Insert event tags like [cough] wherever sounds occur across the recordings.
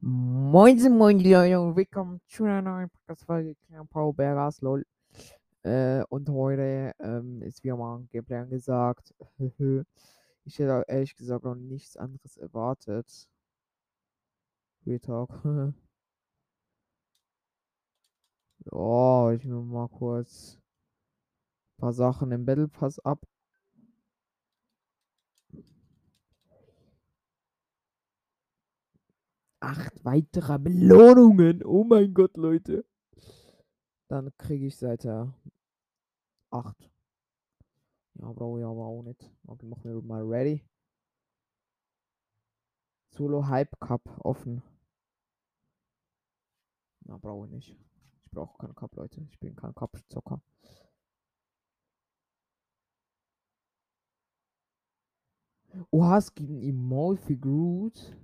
Moin, moin, die Leute und willkommen zu einer neuen Podcast-Folge Paul Bergers, lol. Äh, und heute ähm, ist wieder mal ein Gameplay angesagt. [laughs] ich hätte auch ehrlich gesagt noch nichts anderes erwartet. Real Talk. [laughs] oh, ich will mal kurz ein paar Sachen im Battle Pass ab. Acht weitere Belohnungen. Oh mein Gott, Leute. Dann kriege ich Seite 8. Ja, brauche ich aber auch nicht. Okay, machen wir mal ready. Solo Hype Cup offen. Na, brauche ich nicht. Ich brauche keinen Cup, Leute. Ich bin kein Cup-Zocker. Oha, es gibt ein Emote für Groot.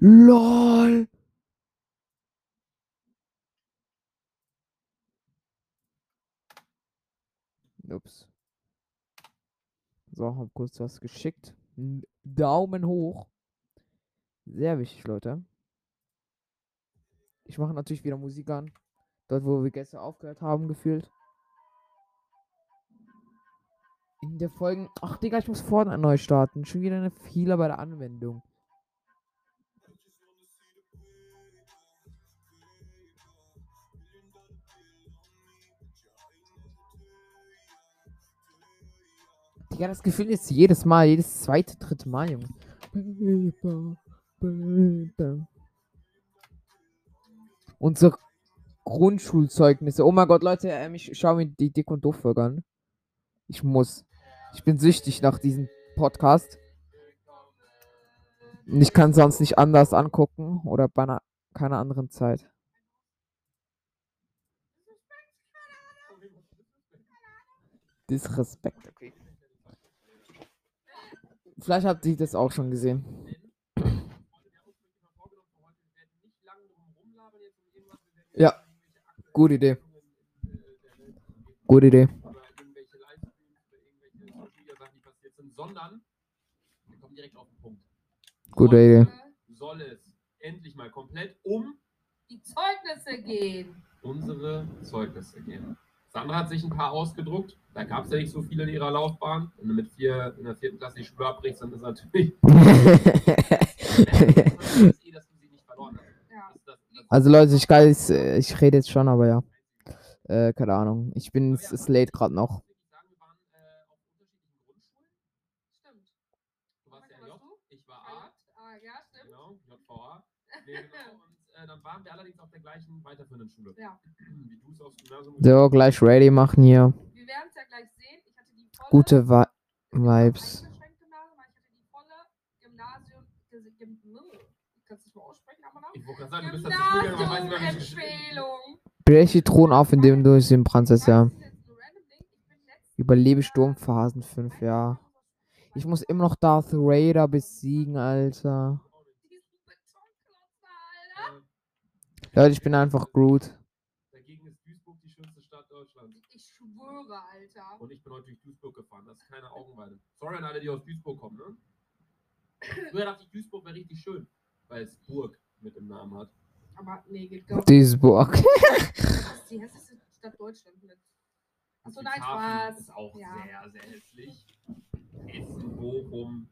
LOL! Ups. So, hab kurz was geschickt. Daumen hoch. Sehr wichtig, Leute. Ich mache natürlich wieder Musik an. Dort, wo wir gestern aufgehört haben, gefühlt. In der Folge. Ach, Digga, ich muss vorne neu starten. Schon wieder eine Fehler bei der Anwendung. Digga, das Gefühl ist jedes Mal, jedes zweite, dritte Mal, Junge. Unsere Grundschulzeugnisse. Oh mein Gott, Leute, ähm, ich schaue mir die Dick und Doof an. Ich muss. Ich bin süchtig nach diesem Podcast. Ich kann sonst nicht anders angucken oder bei einer, keiner anderen Zeit. Disrespekt, okay. Vielleicht habt ihr das auch schon gesehen. Ja, gute Idee. Gute Idee. Sondern wir kommen direkt auf den Punkt. Gute Heute Idee. Soll es endlich mal komplett um die Zeugnisse gehen. unsere Zeugnisse gehen. Sandra hat sich ein paar ausgedruckt. Da gab es ja nicht so viele in ihrer Laufbahn. Wenn du mit vier in der vierten Klasse die Schule abbrichst, dann ist natürlich. ist eh, dass [laughs] du sie nicht verloren hast. Ja. Das, [laughs] das, das, Also Leute, ich weiß, äh, ich rede jetzt schon, aber ja. Äh, keine Ahnung. Ich bin, es ist late gerade noch. Ich sagen, wir waren äh, auf unterschiedlichen Grundschulen. Stimmt. Du warst ja Was J, warst du? ich war A. Ah, ja, stimmt. Genau, JVA. Nee, genau. Und äh, dann waren wir allerdings auf der gleichen weiterführenden Schule. Ja. Wie du es aufs Gymnasium So, gleich ready machen hier. Wir werden es ja gleich sehen. Ich hatte die volle. Gute Vi Vibes. ich hatte die volle Gymnasium. Gym, Gym, ich kann es nicht mal aussprechen, aber noch. Ich wollte gerade sagen, du bist dazu gegangen, aber weiß nicht mehr, wie es geschrieben Gymnasium-Empfehlung. Brech die Thron auf, indem du es im letztes Überlebe Sturmphasen 5, ja. Ich muss immer noch Darth Raider besiegen, Alter. Diesen Betonklotz da, Alter. Äh, Leute, ich bin einfach Groot. dagegen ist Duisburg die schönste Stadt Deutschlands. Ich schwöre, Alter. Und ich bin heute durch Duisburg gefahren. Das ist keine Augenweide. Sorry an alle, die aus Duisburg kommen, ne? [coughs] Früher dachte ich, Duisburg wäre richtig schön, weil es Burg mit im Namen hat. Aber nee, geht gar nicht. Duisburg. [laughs] Das ist die hässlichste Stadt Deutschlands mit. Achso, nein, Spaß. ist auch Ja. sehr, sehr hässlich. Essen, Bochum.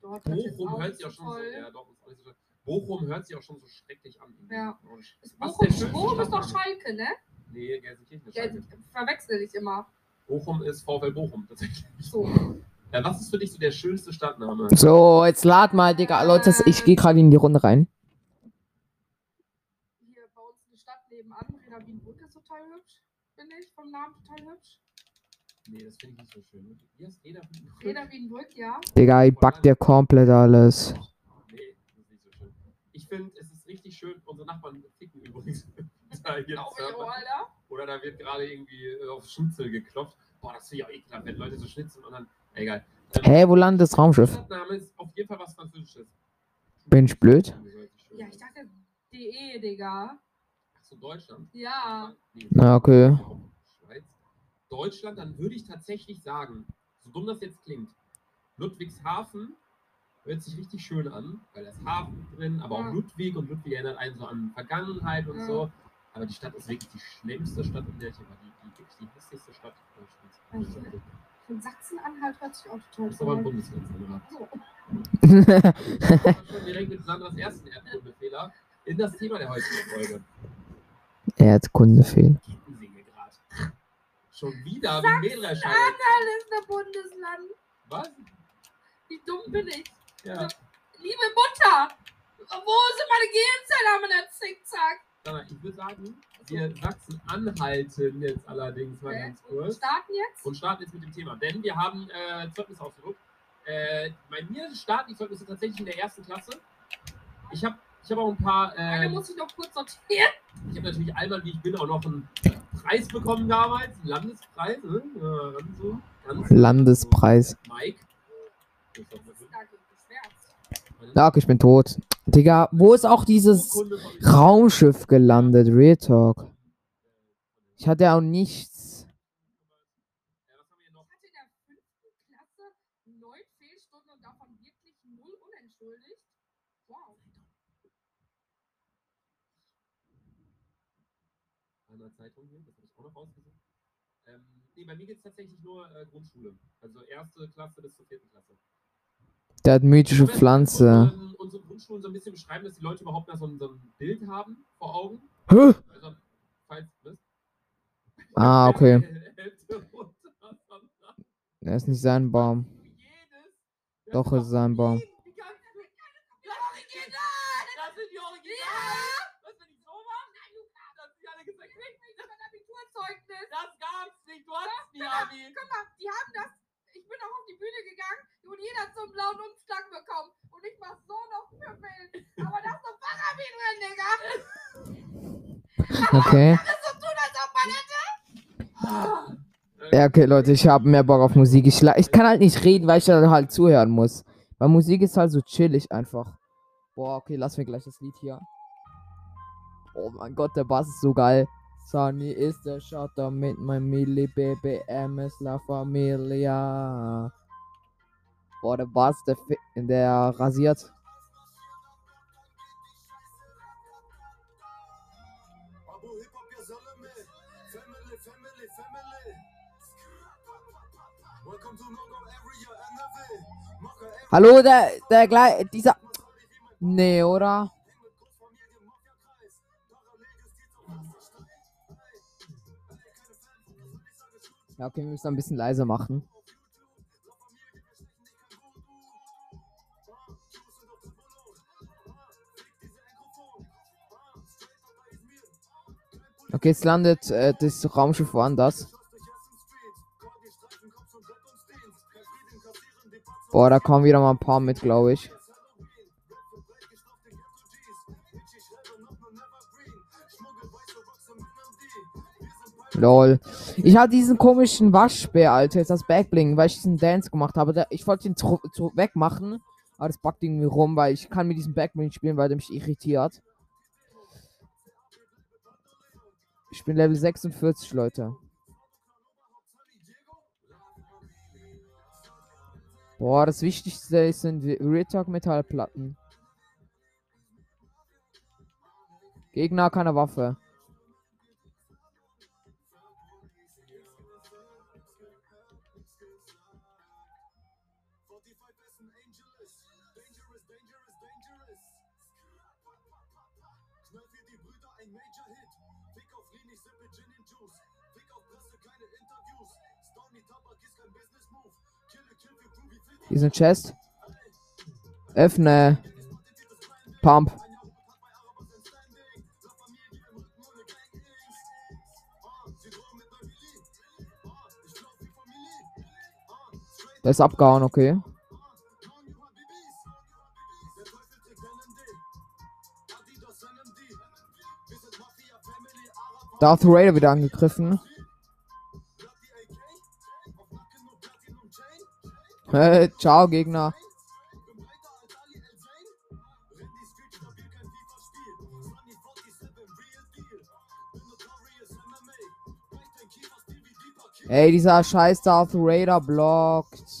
Dort Bochum hört sich so schon so, ja, doch, ist nicht so schön. Bochum hört sich auch schon so schrecklich an. Ja. Ist ist Bochum, Bochum ist doch? Schalke, ne? Nee, Gelsenkirchen ist Ja, Schalke. verwechsel ich immer. Bochum ist VfL Bochum, tatsächlich. So. Ja, was ist für dich so der schönste Stadtname? So, jetzt lad mal, Digga. Leute, ich gehe gerade in die Runde rein. Hier bei uns eine Stadt nebenan, Reda Wienbrück ist total hübsch. Finde ich, vom Namen total hübsch. Nee, das finde ich nicht so schön. Wie heißt Reda Wienbrück? Reda Wienbrück, ja. Digga, ich back dir komplett alles. Nee, das ist nicht so schön. Ich finde, es ist richtig schön. Unsere Nachbarn ficken übrigens. [laughs] da Server. Alter. Oder da wird gerade irgendwie äh, auf Schnitzel geklopft. Boah, das finde ich auch ekelhaft, wenn Leute so schnitzeln und dann. Egal. Ähm, Hä, wo landet das Raumschiff? Stadtname ist auf jeden Fall was Französisches. Bin ich blöd? Ja, ich dachte DE, Digga. Ach zu Deutschland. Ja. Na, okay. Deutschland, dann würde ich tatsächlich sagen, so dumm das jetzt klingt, Ludwigshafen hört sich richtig schön an, weil da ist Hafen drin, aber Ja. auch Ludwig und Ludwig erinnert einen so an Vergangenheit und Ja. so. Aber die Stadt ist wirklich die schlimmste Stadt, in der ich war. Die, die, wirklich die hässlichste Stadt Deutschlands. Echt? Und Sachsen-Anhalt hört sich auch total Das ist aber ein an. Bundesland, Sandra. So. schon direkt mit Sandras ersten Erdkundefehler in das Thema der heutigen Folge. Erdkundefehler. Schon wieder wie Mähdrescher. Sachsen-Anhalt ist ein Bundesland. Was? Wie dumm bin ich? Ja. Liebe Mutter, wo sind meine Gehirnzellen am der Zickzack? Ich würde sagen, wir Sachsen anhalten jetzt allerdings mal Okay. ganz Und kurz starten jetzt? und starten jetzt mit dem Thema. Denn wir haben äh, Zeugnis ausgedruckt. Äh, bei mir starten die Zeugnisse tatsächlich in der ersten Klasse. Ich habe ich hab auch ein paar. Eine Äh, muss ich noch kurz sortieren. Ich habe natürlich einmal, wie ich bin, auch noch einen Preis bekommen damals, einen Landespreis. Ne? Ganz so, ganz so. Landespreis. Mike. Das ist doch Das ist dagegen eine Sag, ich bin tot. Digga, wo ist auch dieses Raumschiff gelandet? Real Talk. Ich hatte auch nichts. Zeitung hier, das habe ich auch noch rausgesucht. Nee, bei mir geht es tatsächlich nur äh, Grundschule. Also erste Klasse bis zur vierten Klasse. Der hat mythische Pflanze. Unsere, unsere Grundschulen so ein bisschen beschreiben, dass die Leute überhaupt mal so ein, so ein Bild haben vor Augen. Hä? Also, falls? Ah, [laughs] okay. [laughs] Er ist nicht sein Baum. Jedes. Doch, es ist ein Baum. Ja! Das die du hast die gab's nicht. Du hattest nie Abi. Guck mal, die haben das. Ich bin auch auf die Bühne gegangen und jeder hat so einen blauen Umschlag bekommen. Und ich mach so noch Püppeln. Aber da ist doch Fachabi drin, Digga. [laughs] Okay. Das so tun, als ob man hätte. Ja, okay, Leute, ich habe mehr Bock auf Musik. Ich, ich kann halt nicht reden, weil ich da halt zuhören muss. Weil Musik ist halt so chillig einfach. Boah, okay, lass mir gleich das Lied hier. Oh mein Gott, der Bass ist so geil. Sunny ist der Schotter mit meinem Milli BBM ist La Familia. Boah, der Bass, der, der rasiert. Hallo, der, der gleich, dieser. Nee, oder? Ja, okay, wir müssen ein bisschen leiser machen. Okay, jetzt landet äh, das Raumschiff woanders. Boah, da kommen wieder mal ein paar mit, glaube ich. Lol. Ich hatte diesen komischen Waschbär, Alter, jetzt das Backbling, weil ich diesen Dance gemacht habe. Ich wollte ihn wegmachen, aber das backt irgendwie rum, weil ich kann mit diesem Backbling spielen, weil der mich irritiert. Ich bin Level 46, Leute. Boah, das Wichtigste sind Real Metallplatten. Gegner keine Waffe. Ein Chest. Öffne. Pump. Der ist abgehauen, okay. Darth Vader wieder angegriffen. Ciao, Gegner. Ey, dieser scheiß Darth Raider blockt.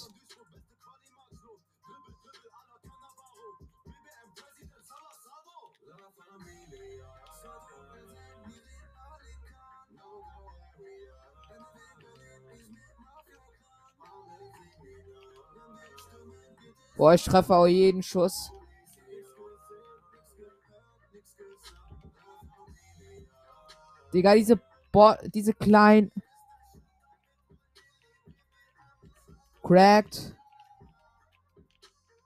Boah, ich treffe auch jeden Schuss. Digga, diese Bo diese kleinen. Cracked.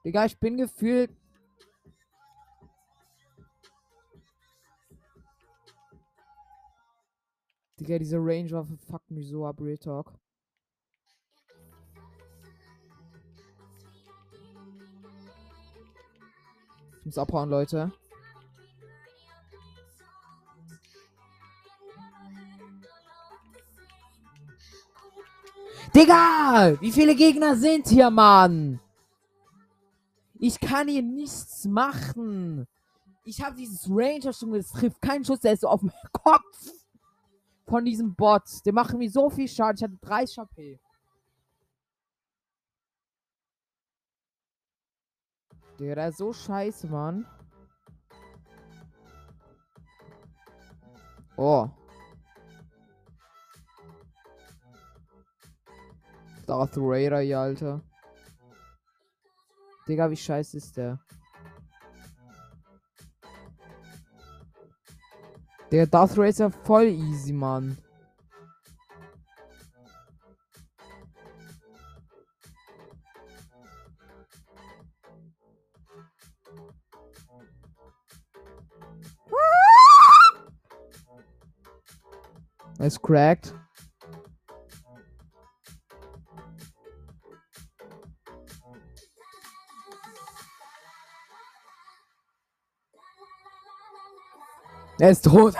Digga, ich bin gefühlt. Digga, diese Range-Waffe fuckt mich so ab, Real Talk. Ich muss abhauen, Leute. Digga! Wie viele Gegner sind hier, Mann? Ich kann hier nichts machen. Ich habe dieses Ranger schon, das trifft keinen Schuss, der ist so auf dem [laughs] Kopf von diesem Bot. Der macht mir so viel Schaden. Ich hatte 30 HP. Digga, der ist so scheiße, Mann. Oh. Darth Raider, ja, Alter. Digga, wie scheiße ist der? Der Darth Raider ist voll easy, Mann. Er ist cracked. Er ist tot.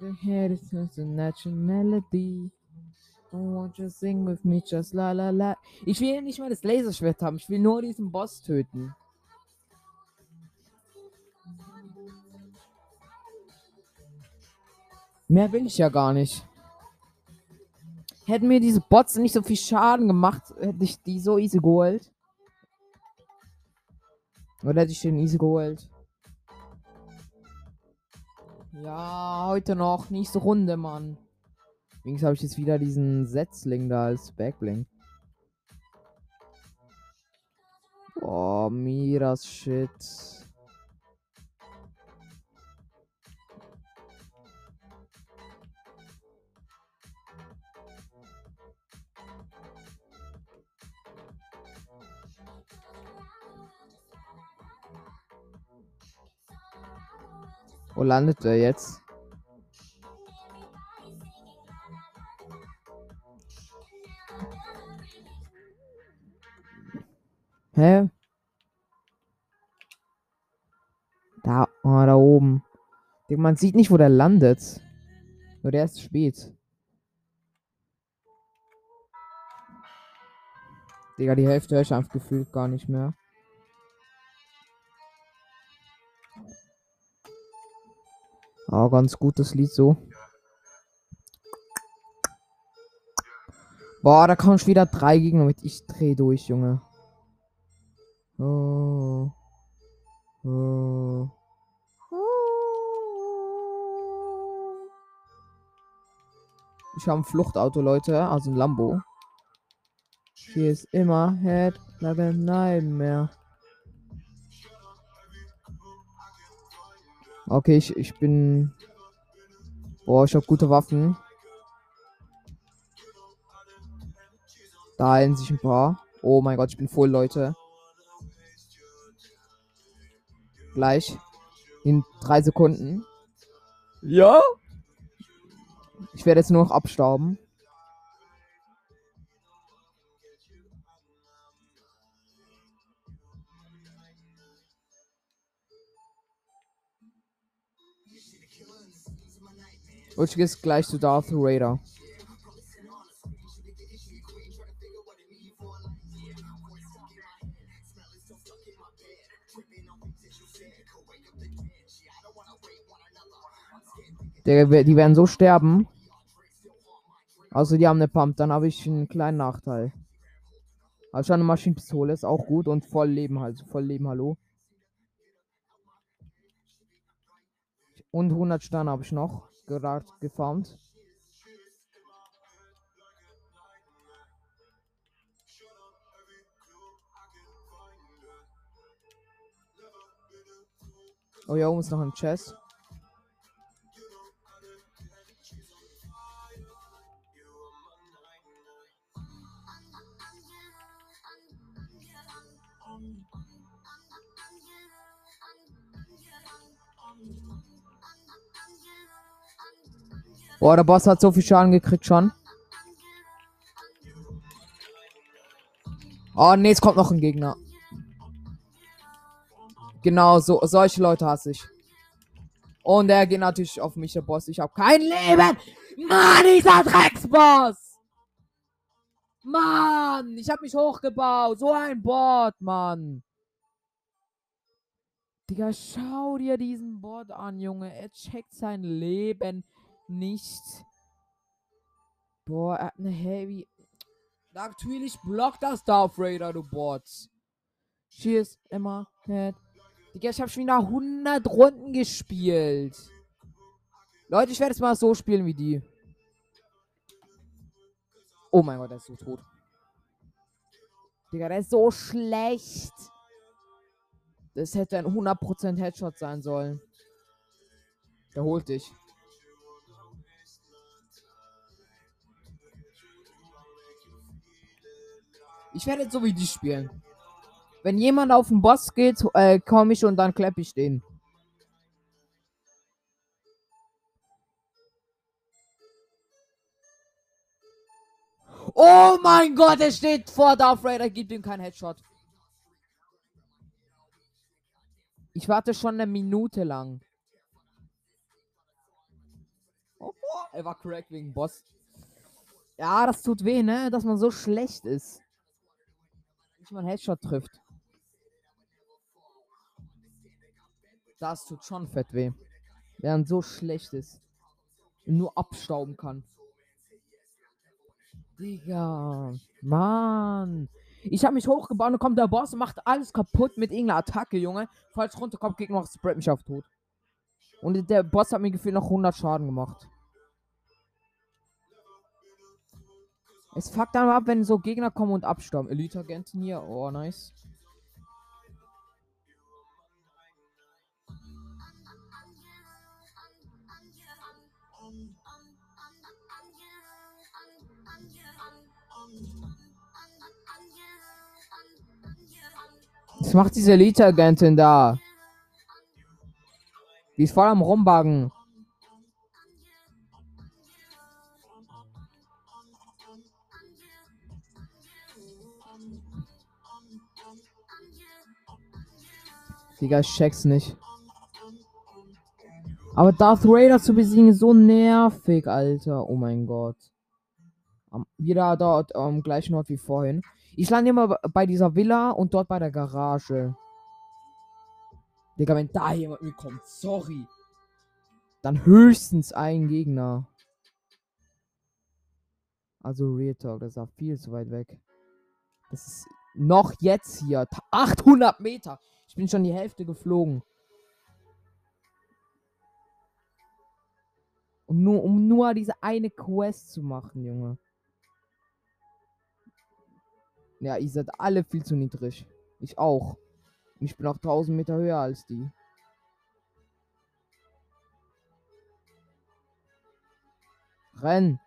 The head is just a natural melody. Won't you sing with me just la la la. Ich will nicht mal das Laserschwert haben. Ich will nur diesen Boss töten. Mehr will ich ja gar nicht. Hätten mir diese Bots nicht so viel Schaden gemacht, hätte ich die so easy geholt. Oder hätte ich den easy geholt? Ja, heute noch. Nächste Runde, Mann. Übrigens habe ich jetzt wieder diesen Setzling da als Backbling. Oh, Miras Shit. Wo landet er jetzt? Hä? Da, oh, da oben. Man sieht nicht, wo der landet. Nur der ist spät. Digga, die Hälfte höre ich einfach gefühlt gar nicht mehr. Ah, ganz gutes Lied so. Boah, da kommen schon wieder drei Gegner mit. Ich dreh durch, Junge. Oh. Oh. Ich habe ein Fluchtauto, Leute. Also ein Lambo. Hier ist immer Head, bleiben Nightmare. Okay, ich, ich bin. Boah, ich habe gute Waffen. Da heilen sich ein paar. Oh mein Gott, ich bin voll, Leute. Gleich. In drei Sekunden. Ja? Ich werde jetzt nur noch abstauben. Und gehe jetzt gleich zu Darth Raider. Der, die werden so sterben. Also die haben eine Pump, dann habe ich einen kleinen Nachteil. Also eine Maschinenpistole ist auch gut und voll Leben halt, voll Leben, hallo. Und 100 Sterne habe ich noch gerade gefarmt. Oh, hier oben ist noch ein Chest. Boah, der Boss hat so viel Schaden gekriegt schon. Oh, nee, es kommt noch ein Gegner. Genau, so, solche Leute hasse ich. Und er geht natürlich auf mich, der Boss. Ich habe kein Leben. Mann, dieser Drecksboss. Mann, ich habe mich hochgebaut. So ein Bot, Mann. Digga, schau dir diesen Bot an, Junge. Er checkt sein Leben nicht. Boah, er hat eine Heavy. Natürlich blockt das Darth Raider, du Bots. Cheers, Emma, Head. Digga, ich habe schon wieder 100 Runden gespielt. Leute, ich werde es mal so spielen wie die. Oh mein Gott, der ist so tot. Digga, der ist so schlecht. Das hätte ein 100% Headshot sein sollen. Der holt dich. Ich werde so wie die spielen. Wenn jemand auf den Boss geht, äh, komme ich und dann kleppe ich den. Oh mein Gott, er steht vor Darth Raider, gibt ihm keinen Headshot. Ich warte schon eine Minute lang. Oh, er war correct wegen Boss. Ja, das tut weh, ne? Dass man so schlecht ist. Nicht mal einen Headshot trifft. Das tut schon fett weh. Während so schlecht ist. Und nur abstauben kann. Digga. Mann. Ich habe mich hochgebaut und kommt der Boss und macht alles kaputt mit irgendeiner Attacke, Junge. Falls runterkommt, Gegner noch spread mich auf tot. Und der Boss hat mir gefühlt noch 100 Schaden gemacht. Es fuckt dann ab, wenn so Gegner kommen und abstauben. Elite-Agenten hier. Oh, nice. Was macht diese Elite-Agentin da? Die ist voll am Rumbaggen. Digga, ich check's nicht. Aber Darth Raider zu besiegen ist so nervig, Alter. Oh mein Gott. Am- Wieder dort am gleichen Ort wie vorhin. Ich lande immer bei dieser Villa und dort bei der Garage. Digga, wenn da jemand mitkommt, sorry. Dann höchstens ein Gegner. Also Real Talk, das auch viel zu weit weg. Das ist noch jetzt hier. ta- 800 Meter. Ich bin schon die Hälfte geflogen. Um nur, um nur diese eine Quest zu machen, Junge. Ja, ihr seid alle viel zu niedrig. Ich auch. Ich bin auch 1000 Meter höher als die. Renn.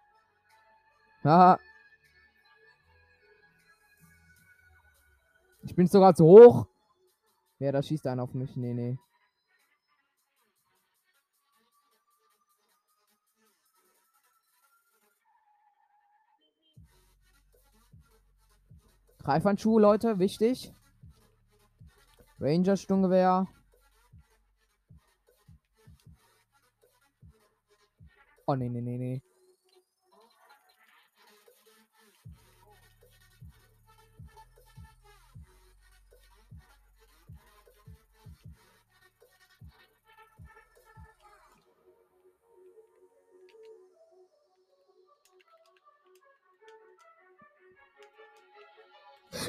Haha. Ich bin sogar zu hoch. Ja, da schießt einer auf mich. Nee, nee. Greifhandschuhe, Leute, wichtig. Ranger Sturmgewehr. Oh, nee, nee, nee, nee.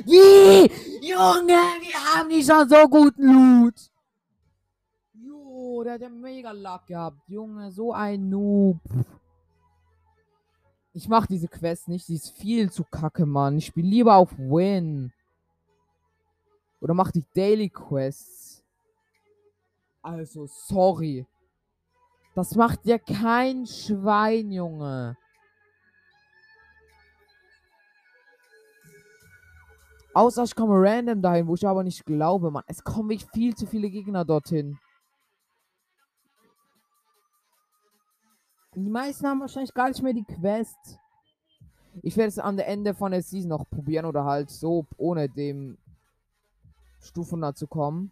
Wie? Junge, wir haben nicht schon so guten Loot. Jo, der hat ja mega Luck gehabt. Junge, so ein Noob. Ich mach diese Quest nicht, die ist viel zu kacke, Mann. Ich spiele lieber auf Win. Oder mach die Daily Quests. Also, sorry. Das macht ja kein Schwein, Junge. Außer ich komme random dahin, wo ich aber nicht glaube, Mann. Es kommen wirklich viel zu viele Gegner dorthin. Die meisten haben wahrscheinlich gar nicht mehr die Quest. Ich werde es am Ende von der Season noch probieren oder halt so ohne dem Stufen zu kommen.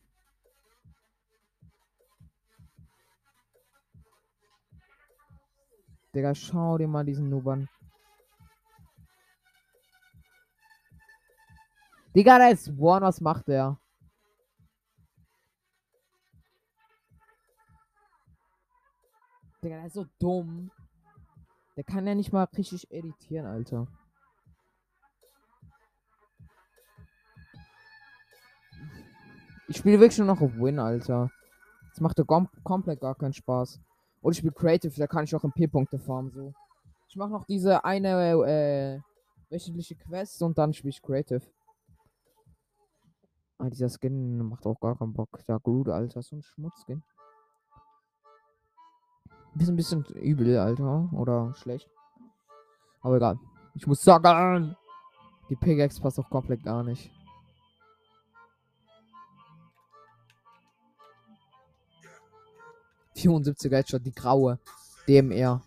Digga, schau dir mal diesen Noob Digga, der ist One, was macht der? Digga, der ist so dumm. Der kann ja nicht mal richtig editieren, Alter. Ich spiele wirklich nur noch auf Win, Alter. Das macht doch kom komplett gar keinen Spaß. Und ich spiele Creative, da kann ich auch in P-Punkte farmen, so. Ich mache noch diese eine, äh, wöchentliche Quest und dann spiele ich Creative. Ah, dieser Skin macht auch gar keinen Bock. Der Groot, Alter, so ein Schmutzskin. Ist ein bisschen übel, Alter. Oder schlecht. Aber egal. Ich muss sagen. Die Pickaxe passt auch komplett gar nicht. er Headshot, die graue. DMR.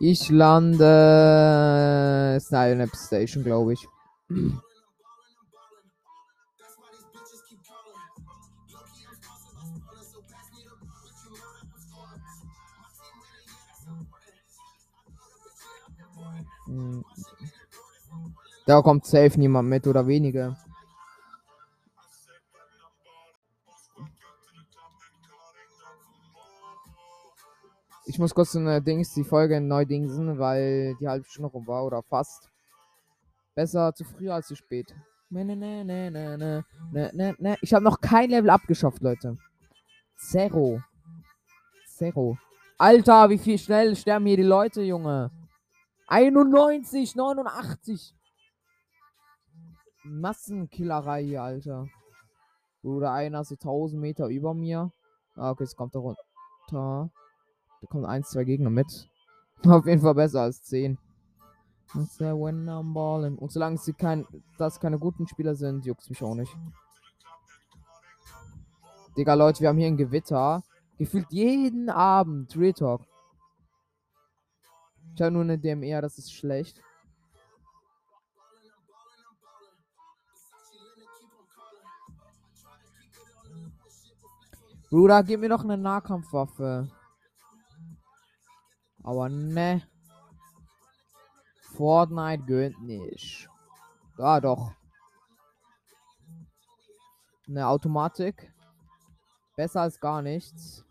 Ich lande. Ist eine Station, glaube ich. Hm. Da kommt safe niemand mit oder weniger. ich muss kurz äh, Dings, die Folge neu dingsen, weil die halbe Stunde rum war oder fast. Besser zu früh als zu spät. Ich habe noch kein Level abgeschafft, Leute. Zero. Zero. Alter, wie viel schnell sterben hier die Leute, Junge. 91, 89. Massenkillerei hier, Alter. Bruder, einer ist 1000 Meter über mir. Ah, okay, es kommt da runter. Da kommen ein, zwei Gegner mit. [laughs] Auf jeden Fall besser als 10. Und solange sie kein, das keine guten Spieler sind, juckt mich auch nicht. Digga, Leute, wir haben hier ein Gewitter. Gefühlt jeden Abend. Real Talk. Ich habe nur eine DMR, das ist schlecht. Bruder, gib mir noch eine Nahkampfwaffe. Aber ne. Fortnite gönnt nicht. Ah, doch. Eine Automatik. Besser als gar nichts.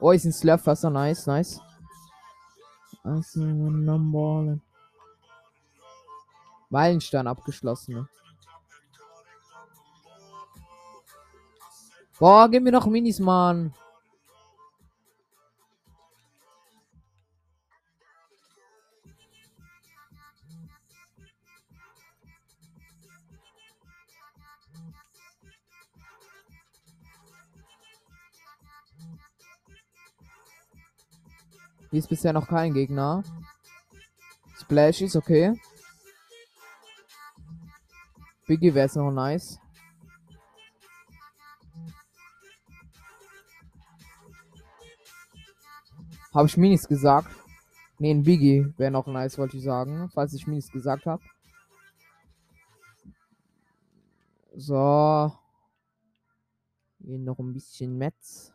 Oh, ist ein Slurfwasser. Nice, nice. Meilenstein abgeschlossen. Boah, gib mir noch Minis, Mann. Hier ist bisher noch kein Gegner. Splash ist okay. Biggie wäre jetzt noch nice. Habe ich Minis gesagt? Ne, ein Biggie wäre noch nice, wollte ich sagen. Falls ich Minis gesagt habe. So. Hier noch ein bisschen Metz.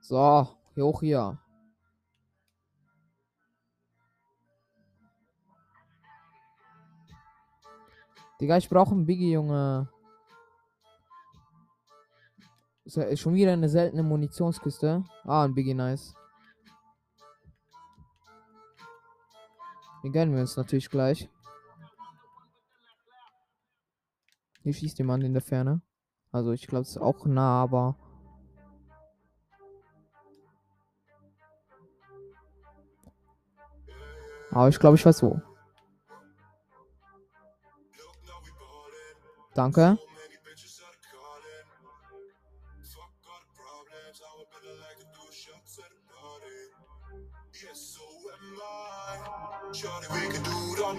So, hier hoch hier. Digga, ich brauche einen Biggie, Junge. Schon wieder eine seltene Munitionskiste. Ah, ein Biggie, nice. Den gönnen wir uns natürlich gleich. Hier schießt jemand in der Ferne. Also ich glaube, es ist auch nah, aber. Aber ich glaube, ich weiß wo. Danke.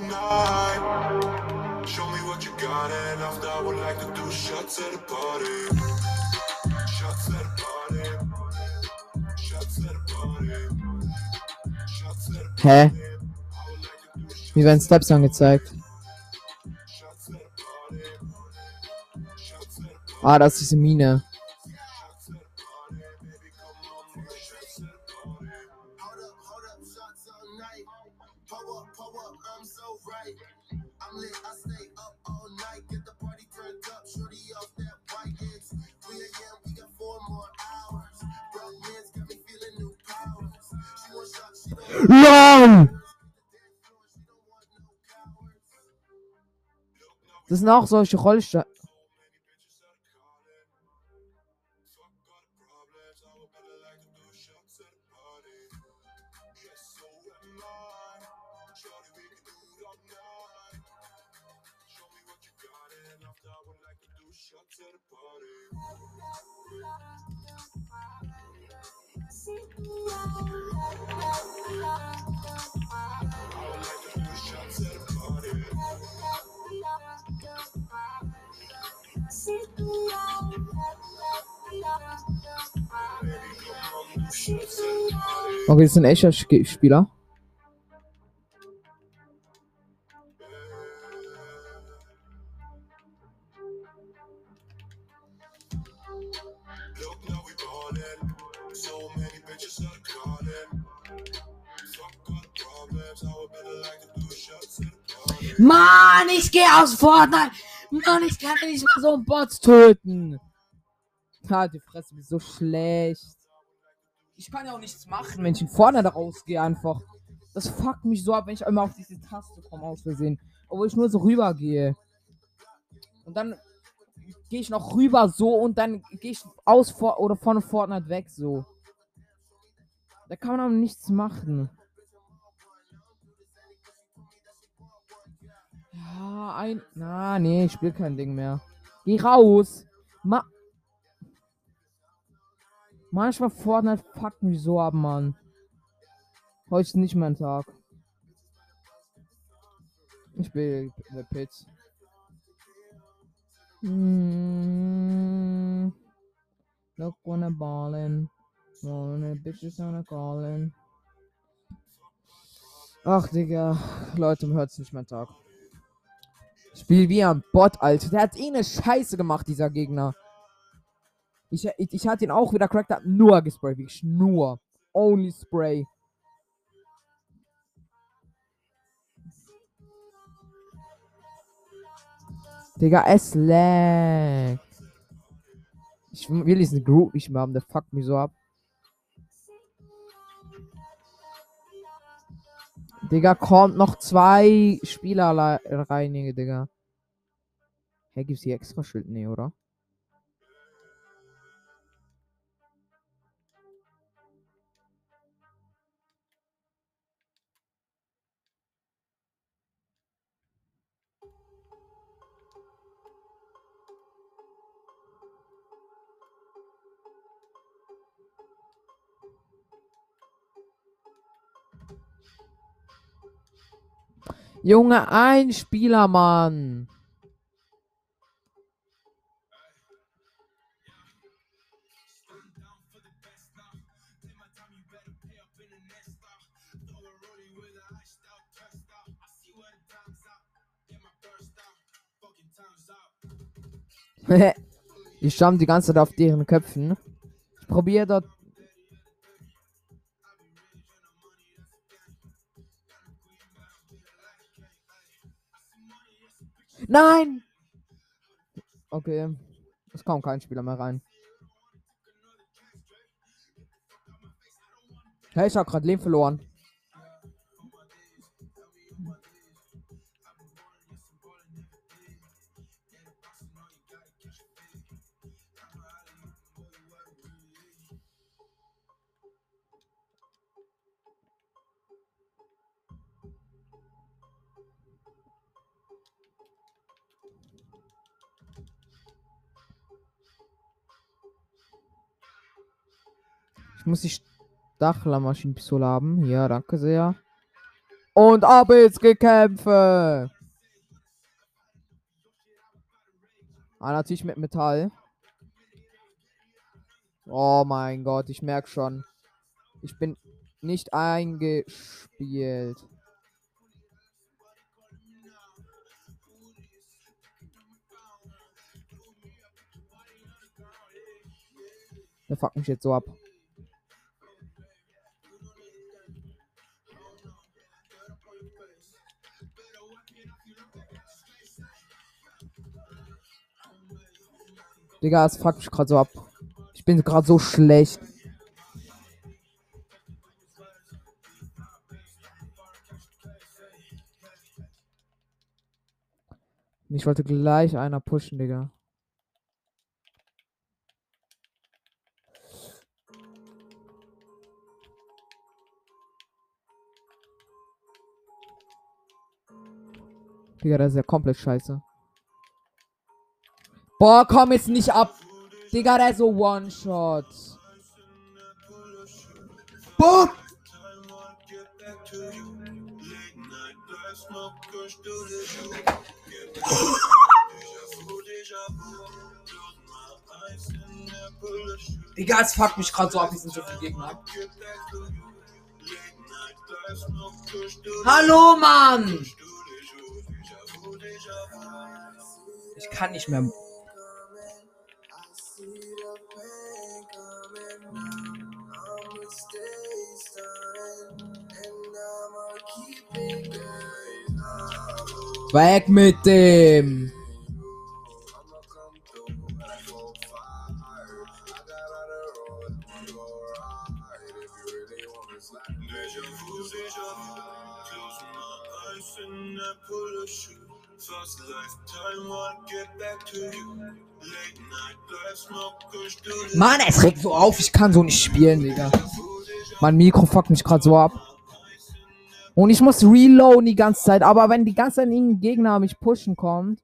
Do it all night. Show me what you got, and after I would like to do shots at the party. Shots at the party. Shots at the party. Shots at Hä? party. Shots Mir werden Steps angezeigt. Ah, das ist diese Mine. LOL! Das sind auch solche Rollsteine. Do shots at the party. Mann, ich gehe aus Fortnite. Mann, ich kann nicht mal so einen Bot töten. Ha, die Fresse ist so schlecht. Ich kann ja auch nichts machen, wenn ich in Fortnite rausgehe einfach. Das fuckt mich so ab, wenn ich einmal auf diese Taste komme aus Versehen. Obwohl ich nur so rüber gehe. Und dann gehe ich noch rüber so und dann gehe ich aus vor oder von Fortnite weg so. Da kann man aber nichts machen. Ein. Na, nee, ich spiele kein Ding mehr. Geh raus. Ma. Manchmal Fortnite fuckt mich so ab, Mann. Heute ist nicht mein Tag. Ich bin in der Pit. Mm, look when I'm ballin'. Wanna bitches wanna callin'. Ach, Digga. Leute, hört's nicht mein Tag. Spiel wie ein Bot, Alter. Der hat eh eine Scheiße gemacht, dieser Gegner. Ich, ich, ich hatte ihn auch wieder cracked, hab nur gesprayt, wirklich nur. Only Spray. Digga, es lag. Ich will diesen Group nicht mehr haben, der fuckt mich so ab. Digga, kommt noch zwei Spieler le- rein, Digga. Hä, gibt's hier extra Schild? Nee, oder? Junge, ein Spieler, Mann. [laughs] ich stamm die ganze Zeit auf deren Köpfen. Ich probiere dort. Nein! Okay. Es kommt kein Spieler mehr rein. Hey, ich hab grad Leben verloren. Muss die Stachlermaschinenpistole haben. Ja, danke sehr. Und ab ins Gekämpfe! Ah, natürlich mit Metall. Oh mein Gott, ich merke schon. Ich bin nicht eingespielt. Der fuckt mich jetzt so ab. Digga, es fuckt mich gerade so ab. Ich bin gerade so schlecht. Ich wollte gleich einer pushen, Digga. Digga, das ist ja komplett scheiße. Boah, komm jetzt nicht ab. Digga, der ist so One-Shot. Boom! [laughs] Digga, es fuckt mich gerade so ab, sind so viele Gegner. Hallo, Mann! Ich kann nicht mehr. Weg mit dem! Mann, es regt so auf, ich kann so nicht spielen, Digga. Mein Mikro fuckt mich gerade so ab. Und ich muss reloaden die ganze Zeit, aber wenn die ganze Zeit irgendein Gegner mich pushen kommt.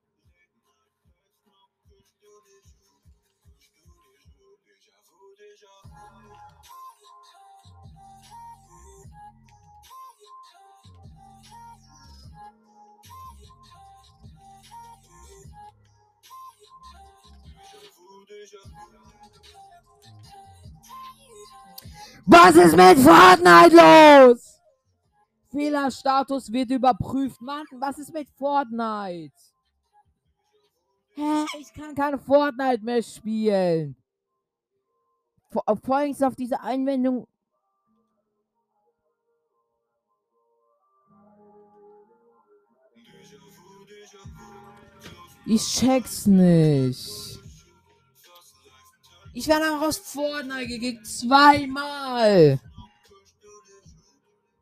Was ist mit Fortnite los? Fehlerstatus wird überprüft. Mann, was ist mit Fortnite? Hä? Ich kann keine Fortnite mehr spielen. Vor, vor allem auf diese Einwendung. Ich check's nicht. Ich werde einfach aus Fortnite gekickt. Zweimal.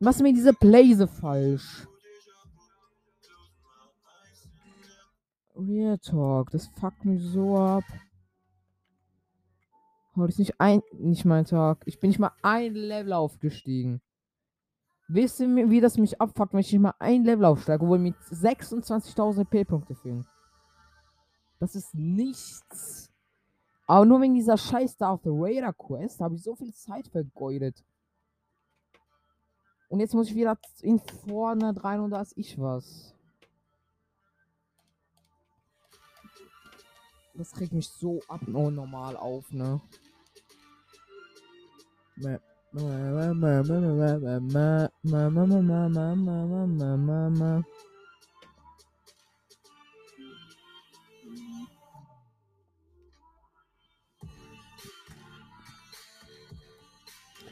Was mir diese Blaze falsch? Real Talk, das fuckt mich so ab. Heute ist nicht ein, nicht mein Tag. Ich bin nicht mal ein Level aufgestiegen. Wisst ihr, wie das mich abfuckt, wenn ich nicht mal ein Level aufsteige, obwohl mir 26.000 P-Punkte fehlen? Das ist nichts. Aber nur wegen dieser scheiß Darth Raider Quest habe ich so viel Zeit vergeudet. Und jetzt muss ich wieder in vorne rein und da ist ich was. Das kriegt mich so ab oh, normal auf, ne?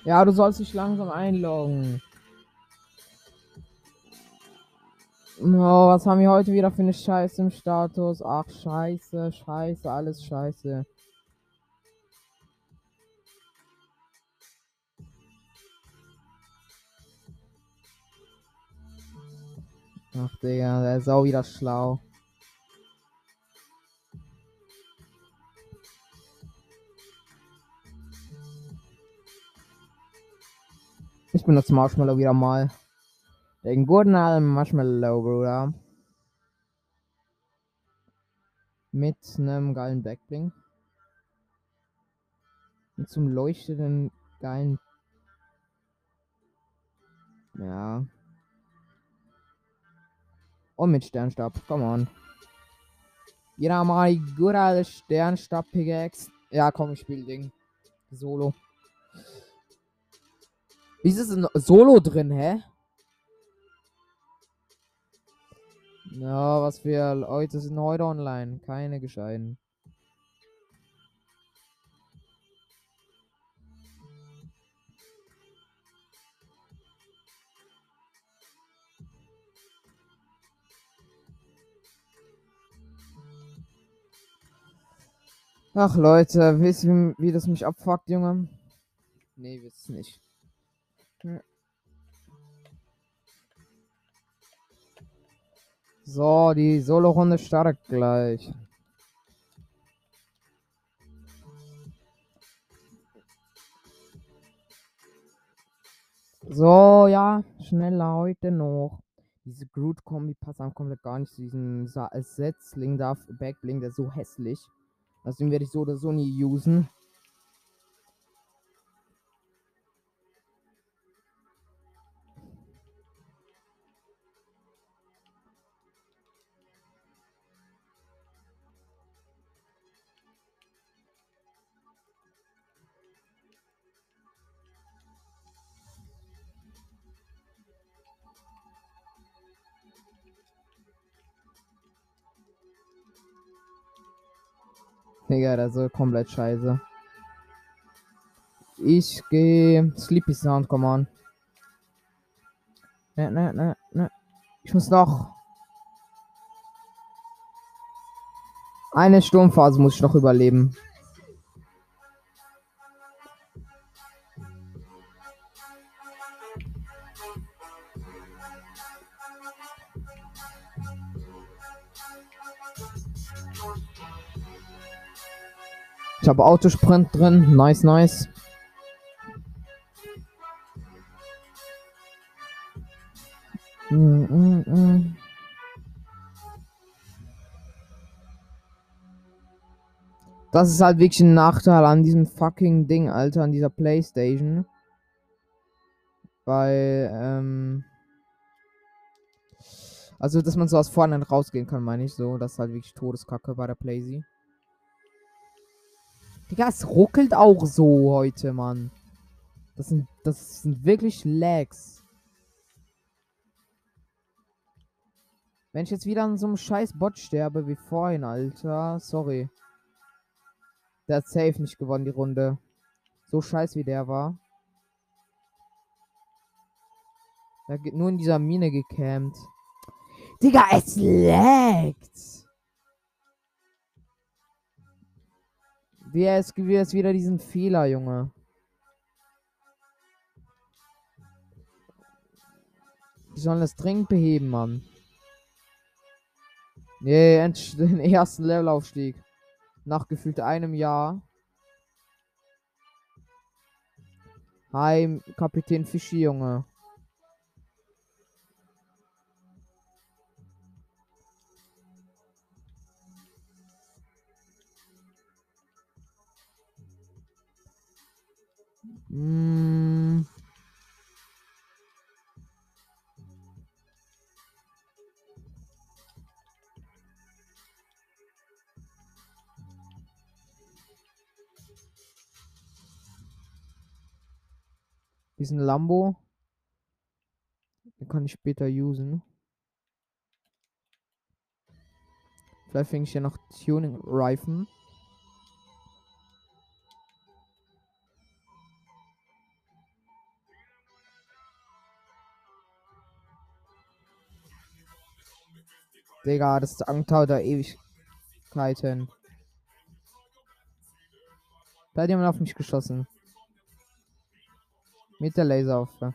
Ja, du sollst dich langsam einloggen. Oh, was haben wir heute wieder für eine Scheiße im Status? Ach, scheiße, scheiße, alles scheiße. Ach, Digga, der ist auch wieder schlau. Ich benutze Marshmallow wieder mal. Den guten alten Marshmallow, Bruder. Mit einem geilen Backbling. Mit zum leuchtenden, geilen. Ja. Und mit Sternstab. Come on. Jeder mal gute alte Sternstab-Pickaxe. Ja, komm, ich spiel Ding. Solo. Wieso ist ein Solo drin, hä? Ja, was für Leute sind heute online? Keine gescheiten. Ach Leute, wisst ihr, wie das mich abfuckt, Junge? Nee, wisst nicht. So, die Solo-Runde startet gleich. So, ja, schneller heute noch. Diese Groot-Kombi passt einfach komplett gar nicht zu diesem Setzling da, Backbling, der ist so hässlich. Deswegen werde ich so oder so nie usen. Digga, das ist komplett scheiße. Ich gehe Sleepy Sound, come on. Ne, ne, ne, ne. Ich muss noch. Eine Sturmphase muss ich noch überleben. Ich habe Autosprint drin. Nice, nice. Mm, mm, mm. Das ist halt wirklich ein Nachteil an diesem fucking Ding, Alter, an dieser Playstation. Weil, ähm. Also, dass man so aus vorne rausgehen kann, meine ich so. Das ist halt wirklich Todeskacke bei der Playsee. Digga, es ruckelt auch so heute, Mann. Das sind, das sind wirklich Lags. Wenn ich jetzt wieder an so einem scheiß Bot sterbe wie vorhin, Alter. Sorry. Der hat safe nicht gewonnen, die Runde. So scheiß wie der war. Der geht nur in dieser Mine gecampt. Digga, es laggt. Wie er ist, wie er ist wieder diesen Fehler, Junge. Die sollen das dringend beheben, Mann. Nee, [laughs] den ersten Levelaufstieg. Nach gefühlt einem Jahr. Hi, Kapitän Fischi, Junge. Mm. Diesen Lambo. Den kann ich später usen. Vielleicht fänge ich ja noch Tuning-Reifen. Digga, das dauert da Ewigkeiten. Da hat jemand auf mich geschossen. Mit der Laserwaffe.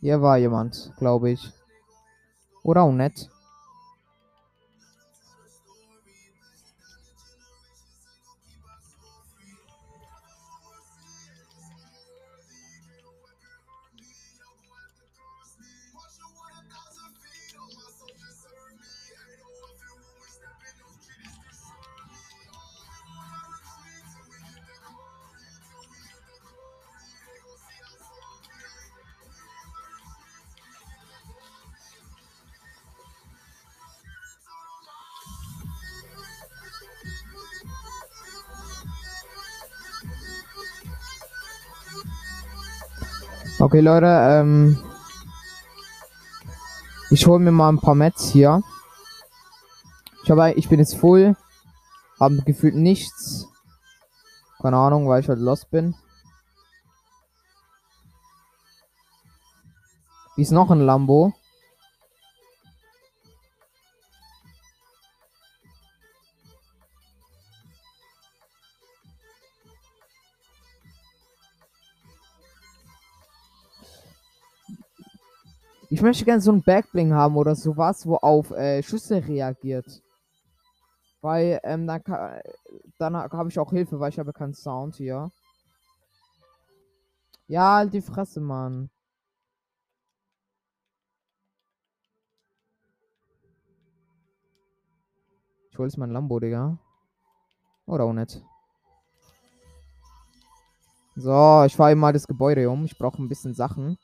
Hier war jemand, glaube ich. Oder Okay, Leute, ähm. Ich hole mir mal ein paar Mets hier. Ich habe, ich bin jetzt full. Haben gefühlt nichts. Keine Ahnung, weil ich halt lost bin. Wie ist noch ein Lambo? Ich möchte gerne so ein Backbling haben oder sowas, wo auf äh, Schüsse reagiert. Weil, ähm, dann, ka- dann habe ich auch Hilfe, weil ich habe keinen Sound hier. Ja, halt die Fresse, Mann. Ich hol jetzt mein Lambo, Digga. Oder auch nicht. So, ich fahre mal das Gebäude um. Ich brauche ein bisschen Sachen.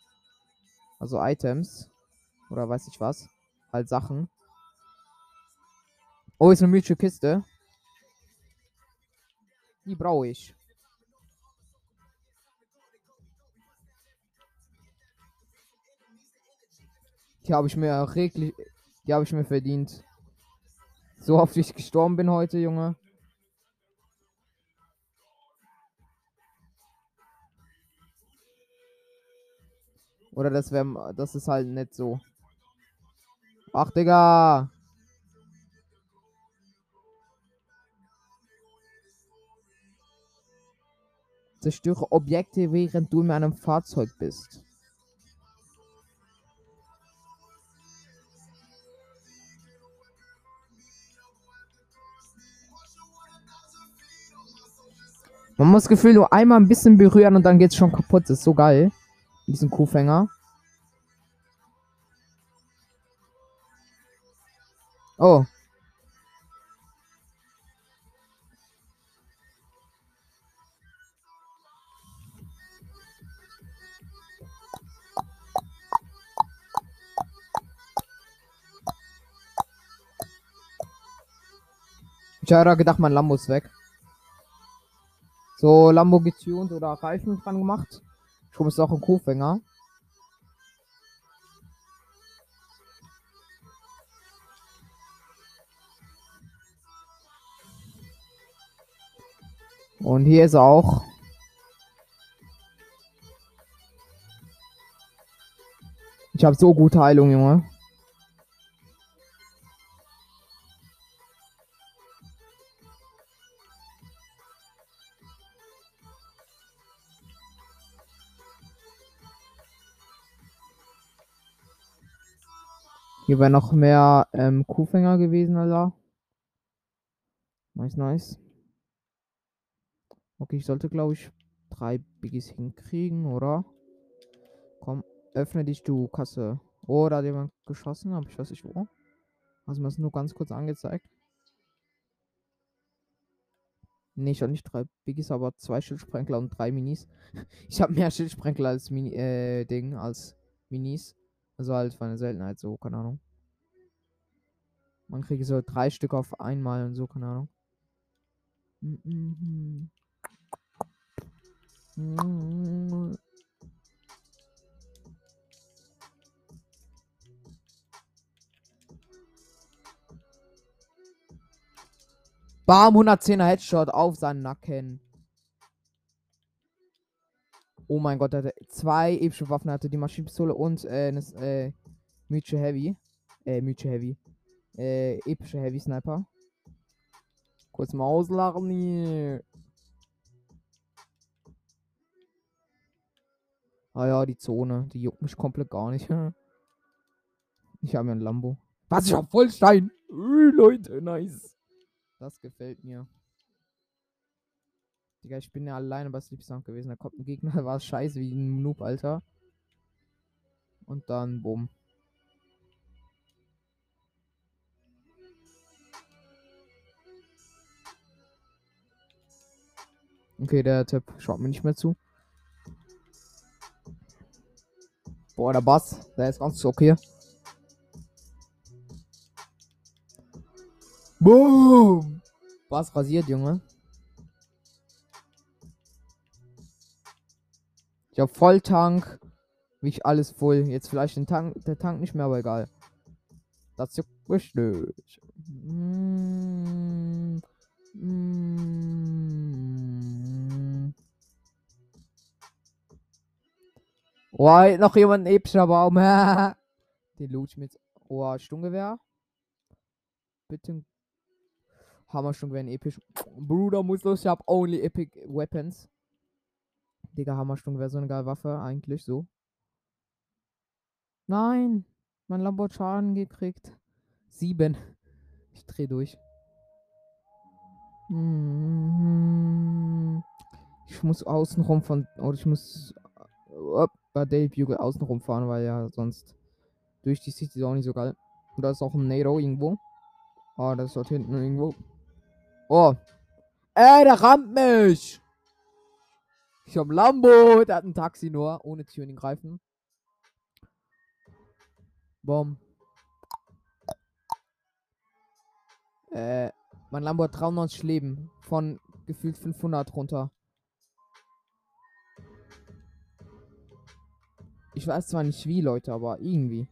Also Items. Oder weiß ich was. Halt Sachen. Oh, ist eine mythische Kiste. Die brauche ich. Die habe ich mir reglich. Die habe ich mir verdient. So oft wie ich gestorben bin heute, Junge. Oder das wäre. Das ist halt nicht so. Ach, Digga. Zerstöre Objekte, während du in einem Fahrzeug bist. Man muss Gefühl nur einmal ein bisschen berühren und dann geht's schon kaputt. Das ist so geil. Mit diesem Kuhfänger. Oh. Ich habe gedacht, mein Lambo ist weg. So, Lambo getuned oder Reifen dran gemacht. Schon ist auch ein Kuhfänger. Und hier ist er auch. Ich habe so gute Heilung, Junge. Hier wäre noch mehr ähm, Kuhfänger gewesen, Alter. Nice, nice. Okay, ich sollte, glaube ich, drei Biggies hinkriegen, oder? Komm, öffne dich, du Kasse. Oh, da hat jemand geschossen, aber ich weiß nicht wo. Also mir ist nur ganz kurz angezeigt. Nee, ich habe nicht drei Biggies, aber zwei Schildsprenkler und drei Minis. [laughs] Ich habe mehr Schildsprenkler als Mini, äh, Ding, als Minis. Also halt von der Seltenheit so, keine Ahnung. Man kriegt so drei Stück auf einmal und so, keine Ahnung. Mm -hmm. Mm -hmm. Bam, 110er Headshot auf seinen Nacken. Oh mein Gott, er hatte zwei epische Waffen. Hatte die Maschinenpistole und äh, eine äh, mythische Heavy. Äh, mythische Heavy. Äh, epische Heavy Sniper. Kurz mal auslachen hier. Ah ja, die Zone. Die juckt mich komplett gar nicht. [laughs] Ich habe ja ein Lambo. Was? Ich hab Vollstein. Ui, Leute, nice. Das gefällt mir. Digga, ich bin ja alleine bei Sleep Sound gewesen. Da kommt ein Gegner, [laughs] war scheiße wie ein Noob, Alter. Und dann, bumm. Okay, der Typ schaut mir nicht mehr zu. Boah, der Bass, der ist ganz okay. Boom! Bass rasiert, Junge. Ich hab Volltank. Wie ich alles voll. Jetzt vielleicht den Tank, der Tank nicht mehr, aber egal. Das juckt mich nicht. Mm, mm. Oh, noch jemand ein epischer Baum. [laughs] Den loot mit. Oh, Sturmgewehr. Bitte. Hammer Sturmgewehr episch. Bruder muss los, ich hab only epic weapons. Digga, Hammersturm wäre so eine geile Waffe, eigentlich so. Nein! Mein Lambo hat Schaden gekriegt. Sieben. Ich dreh durch. Mhm. Ich muss außenrum von. Oder ich muss. äh, Bei Dale Bugle außenrum fahren, weil ja sonst. Durch die City ist auch nicht so geil. Und da ist auch ein NATO irgendwo. Ah, das ist dort hinten irgendwo. Oh. Ey, der rammt mich! Ich hab Lambo, der hat ein Taxi nur, ohne den Greifen. Bom. Äh, mein Lambo hat 93 Leben. Von gefühlt 500 runter. Ich weiß zwar nicht wie, Leute, aber irgendwie.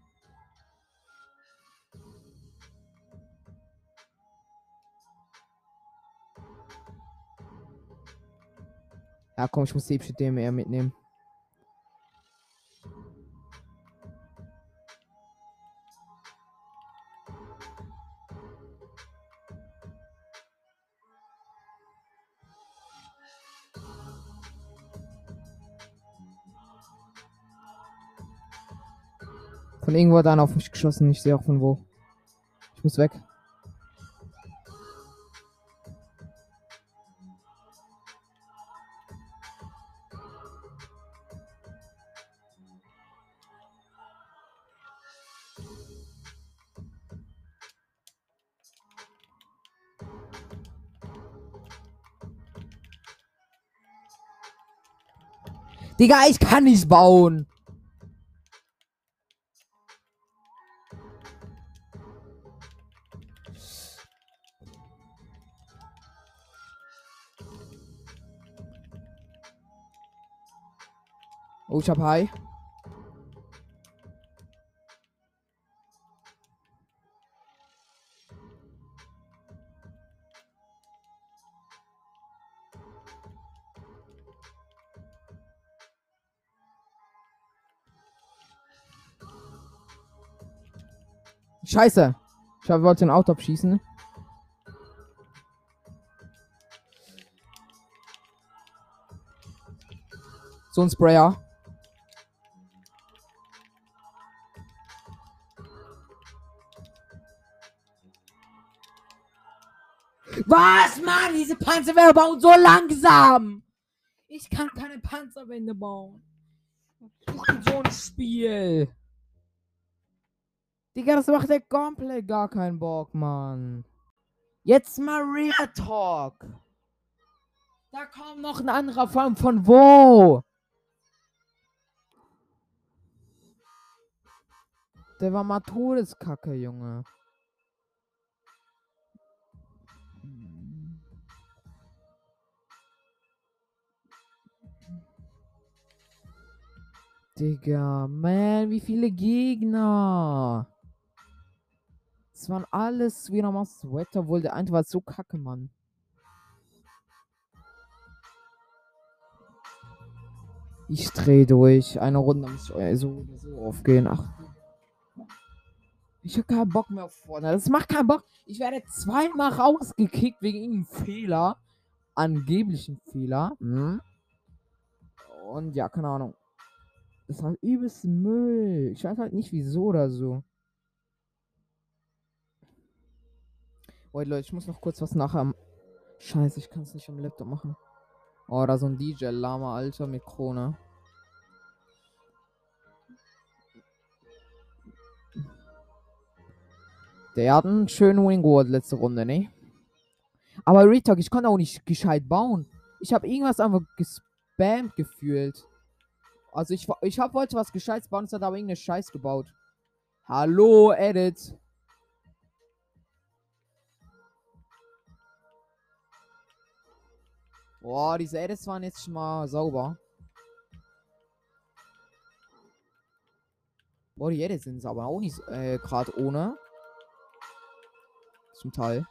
Ja, komm, ich muss die epische DMR mitnehmen. Von irgendwo hat einer auf mich geschossen. Ich sehe auch von wo. Ich muss weg. Digga, ich kann nicht bauen. Oh, ich hab High. Scheiße. Ich wollte den Auto abschießen. So ein Sprayer. Was, Mann? Diese Panzerwände bauen so langsam. Ich kann keine Panzerwände bauen. Ich bin so ein Spiel. Digga, das macht ja komplett gar keinen Bock, Mann. Jetzt mal Real Talk. Da kommt noch ein anderer von, von wo? Der war mal Todeskacke, Junge. Digga, man, wie viele Gegner? Es waren alles wieder mal Sweat, obwohl der eine war so kacke, Mann. Ich drehe durch. Eine Runde muss ich so so aufgehen. Ach. Ich habe keinen Bock mehr auf vorne. Das macht keinen Bock. Ich werde zweimal rausgekickt wegen einem Fehler. Angeblichen Fehler. Hm? Und ja, keine Ahnung. Das war übelst Müll. Ich weiß halt nicht wieso oder so. Wait, Leute, ich muss noch kurz was nachher. Scheiße, ich kann es nicht am Laptop machen. Oh, da so ein DJ-Lama, Alter, mit Krone. Der hat einen schönen Wing geholt letzte Runde, ne? Aber Retalk, ich konnte auch nicht gescheit bauen. Ich habe irgendwas einfach gespammt gefühlt. Also ich, ich hab wollte was gescheites bauen, es hat aber irgendeine Scheiß gebaut. Hallo, Edit. Boah, diese Edits waren jetzt schon mal sauber. Boah, die Edits sind aber auch nicht äh, gerade ohne. Zum Teil.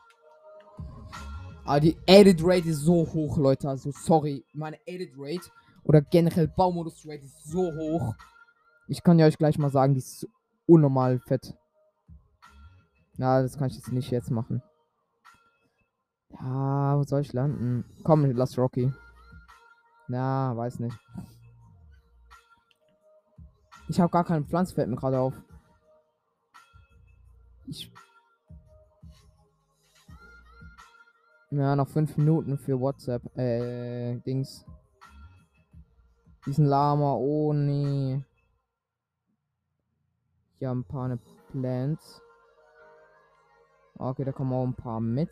Aber die Edit Rate ist so hoch, Leute. Also sorry. Meine Edit Rate oder generell Baumodus Rate ist so hoch. Ich kann ja euch gleich mal sagen, die ist unnormal fett. Na, das kann ich jetzt nicht jetzt machen. Ja, wo soll ich landen? Komm, lass Rocky. Na, weiß nicht. Ich habe gar keine Pflanze, fällt mir gerade auf. Ich. Ja, noch fünf Minuten für WhatsApp. Äh, Dings. Diesen Lama, oh nee. Hier haben ein paar Plants. Okay, da kommen auch ein paar mit.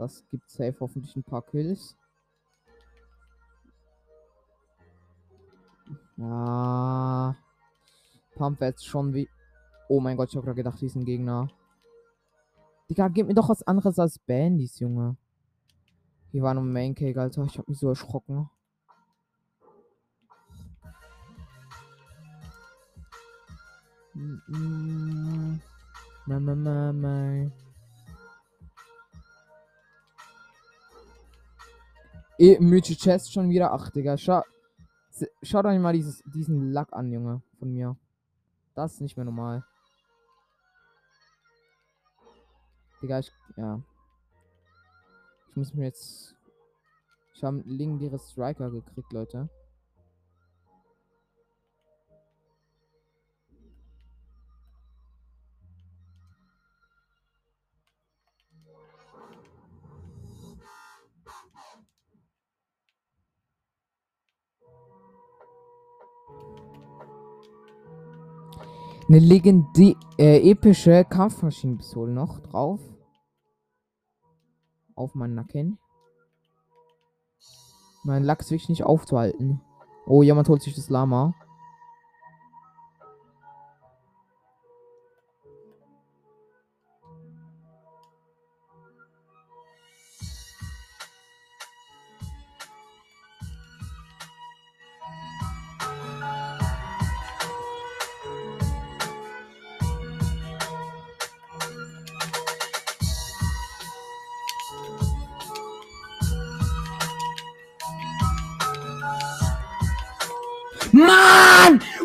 Das gibt safe hoffentlich ein paar Kills. Ja. Pump jetzt schon wie. Oh mein Gott, ich hab grad gedacht, die ist Gegner. Digga, gib mir doch was anderes als Bandys, Junge. Hier war nur Main Cake, Alter. Ich hab mich so erschrocken. Mm, mm. Mama, mama. E Mythic Chest schon wieder. Ach, Digga. Schau, schaut euch mal dieses, diesen Lack an, Junge. Von mir. Das ist nicht mehr normal. Digga, ich. Ja. Ich muss mir jetzt. Ich habe einen legendäre Striker gekriegt, Leute. Eine legendä äh, epische Kampfmaschinenpistole noch drauf. Auf meinen Nacken. Mein Lack ist wirklich nicht aufzuhalten. Oh, jemand holt sich das Lama.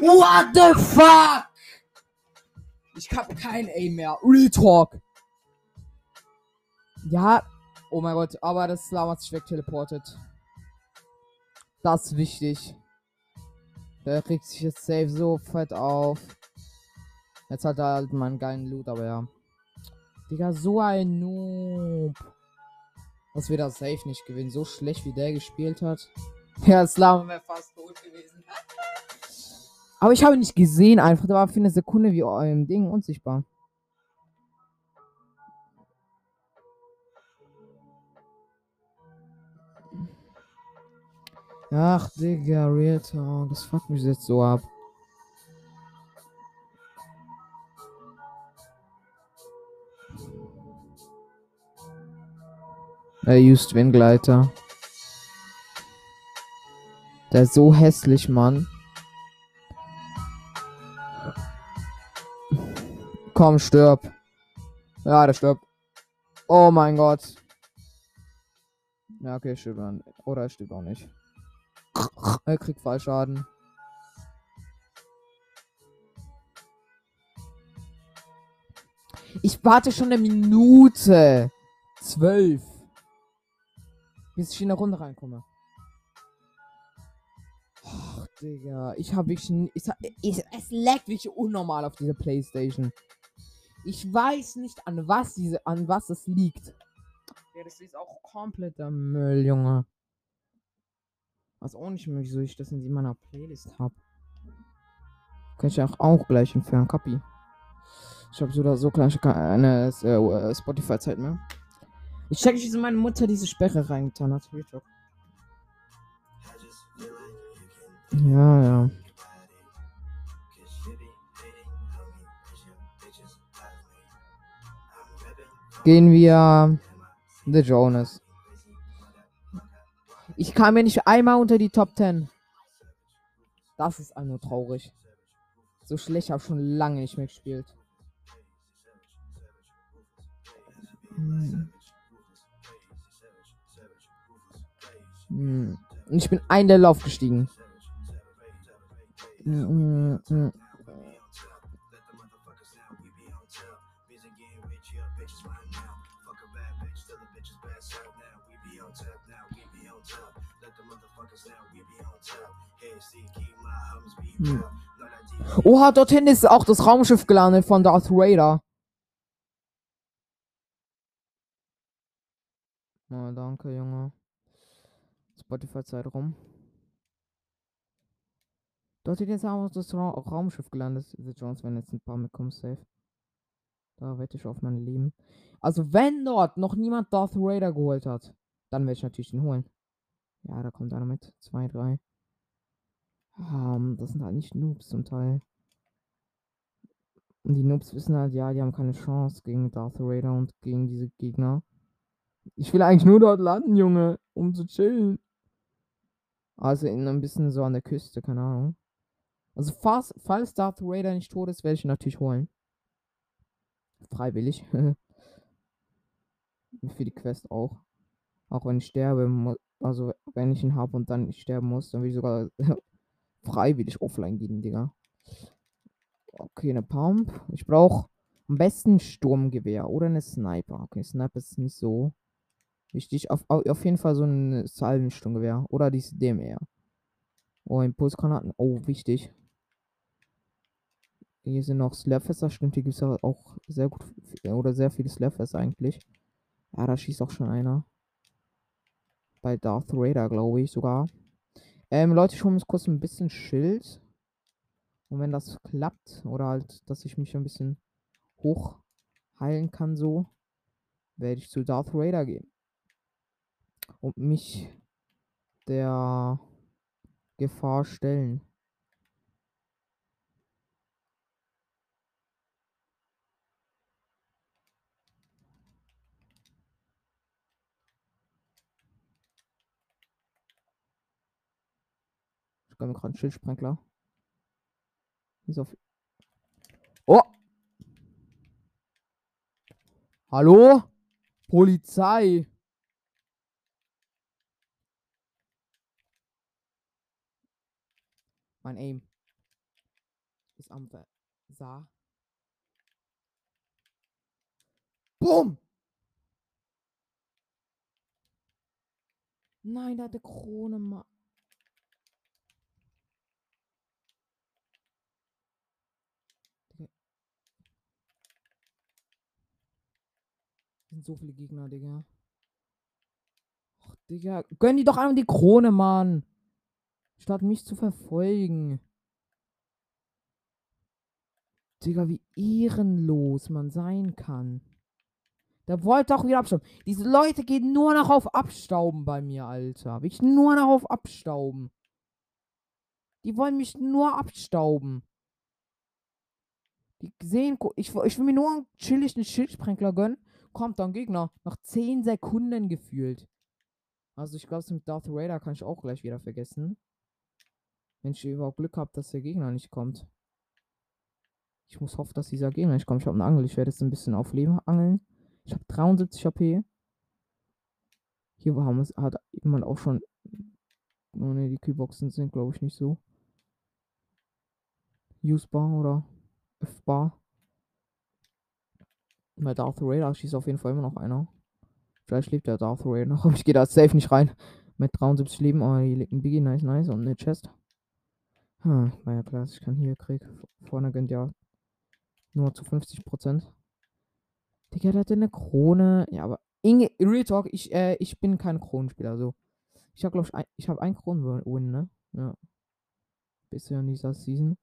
What the fuck? Ich hab kein Aim mehr. Real Talk. Ja. Oh mein Gott, aber das Lama hat sich wegteleportet. Das ist wichtig. Der kriegt sich jetzt safe so fett auf. Jetzt hat er halt meinen geilen Loot, aber ja. Digga, so ein Noob. Das wird er safe nicht gewinnen. So schlecht wie der gespielt hat. [laughs] Ja, das Lama wäre fast tot gewesen. [laughs] Aber ich habe nicht gesehen einfach. Der war für eine Sekunde wie eurem Ding unsichtbar. Ach, Digga, Real Talk. Das fuckt mich jetzt so ab. Er used Windgleiter. Der ist so hässlich, Mann. Komm, stirb. Ja, der stirbt. Oh mein Gott. Ja, okay, stirbt dann. Oder er stirbt auch nicht. Er kriegt Fallschaden. Ich warte schon eine Minute. Zwölf. Bis ich in eine Runde reinkomme. Ach, Digga. Ich hab wirklich. Ich, ich, es laggt wirklich unnormal auf dieser Playstation. Ich weiß nicht, an was diese, an was es liegt. Ja, das ist auch kompletter Müll, Junge. Was auch nicht möglich, so ich das in meiner Playlist hab. Kann ich auch, auch gleich entfernen, Copy. Ich habe so oder so gleich keine äh, Spotify-Zeit mehr. Ich check nicht, wieso meine Mutter diese Sperre reingetan hat. Ja, ja. Gehen wir The Jonas. Ich kam ja nicht einmal unter die Top 10. Das ist einfach traurig. So schlecht habe ich schon lange nicht mehr gespielt. Hm. Hm. Und ich bin ein Level aufgestiegen. Hm, hm. Oha, dorthin ist auch das Raumschiff gelandet von Darth Vader. Na, danke, Junge. Spotify-Zeit rum. Dort ist jetzt auch das Ra Raumschiff gelandet. The Jones, wenn jetzt ein paar mitkommen, safe. Da wette ich auf mein Leben. Also, wenn dort noch niemand Darth Vader geholt hat, dann werde ich natürlich ihn holen. Ja, da kommt einer mit. Zwei, drei. Ähm, das sind halt nicht Noobs zum Teil. Und die Noobs wissen halt, ja, die haben keine Chance gegen Darth Vader und gegen diese Gegner. Ich will eigentlich nur dort landen, Junge, um zu chillen. Also in ein bisschen so an der Küste, keine Ahnung. Also falls, falls Darth Vader nicht tot ist, werde ich ihn natürlich holen. Freiwillig. [laughs] Für die Quest auch. Auch wenn ich sterbe, also wenn ich ihn habe und dann sterben muss, dann will ich sogar freiwillig offline gehen, Digga. Okay, eine Pump. Ich brauche am besten Sturmgewehr oder eine Sniper. Okay, Sniper ist nicht so wichtig. Auf, au- auf jeden Fall so ein Salvensturmgewehr oder dieses DMR. Oh, Impulsgranaten. Oh, wichtig. Hier sind noch Slapfässer. Stimmt, hier gibt es auch sehr gut oder sehr viele Slapfässer eigentlich. Ja, da schießt auch schon einer. Bei Darth Vader, glaube ich sogar. Ähm, Leute, ich hole mir kurz ein bisschen Schild. Und wenn das klappt, oder halt, dass ich mich ein bisschen hoch heilen kann, so, werde ich zu Darth Vader gehen. Und mich der Gefahr stellen. Gerade einen Schildsprengler. Ist auf. Oh! Hallo? Polizei! Mein Aim ist am Sah. Boom! Nein, der hat eine Krone, Mann. Sind so viele Gegner, Digga. Ach, Digga. Gönn die doch einmal die Krone, Mann. Statt mich zu verfolgen. Digga, wie ehrenlos man sein kann. Der wollte doch wieder abstauben. Diese Leute gehen nur noch auf Abstauben bei mir, Alter. Wirklich nur noch auf Abstauben. Die wollen mich nur abstauben. Die sehen, ich, ich will mir nur einen chilligen Schildsprengler gönnen. Kommt dann Gegner. Nach 10 Sekunden gefühlt. Also ich glaube, mit Darth Vader kann ich auch gleich wieder vergessen. Wenn ich überhaupt Glück habe, dass der Gegner nicht kommt. Ich muss hoffen, dass dieser Gegner nicht kommt. Ich habe eine Angel. Ich werde jetzt ein bisschen auf Leben angeln. Ich habe 73 HP. Hier haben es, hat jemand auch schon Oh ne, die Keyboxen sind, glaube ich, nicht so. Usebar oder F-Bar. Bei Darth Raider schießt auf jeden Fall immer noch einer. Vielleicht lebt der Darth Raider noch, [laughs] ich gehe da safe nicht rein. Mit 73 Leben, aber hier liegt ein Biggie, nice, nice. Und eine Chest. Hm, war ja klar, ich keinen hier krieg. Vorne gönnt ja nur zu 50%. Digga, der hat eine Krone. Ja, aber Inge, Real Talk, ich, äh, ich bin kein Kronenspieler. So. Ich habe, glaube ich, ein, ich habe ein Kronen-Win, ne? Ja. Bisher in dieser Season.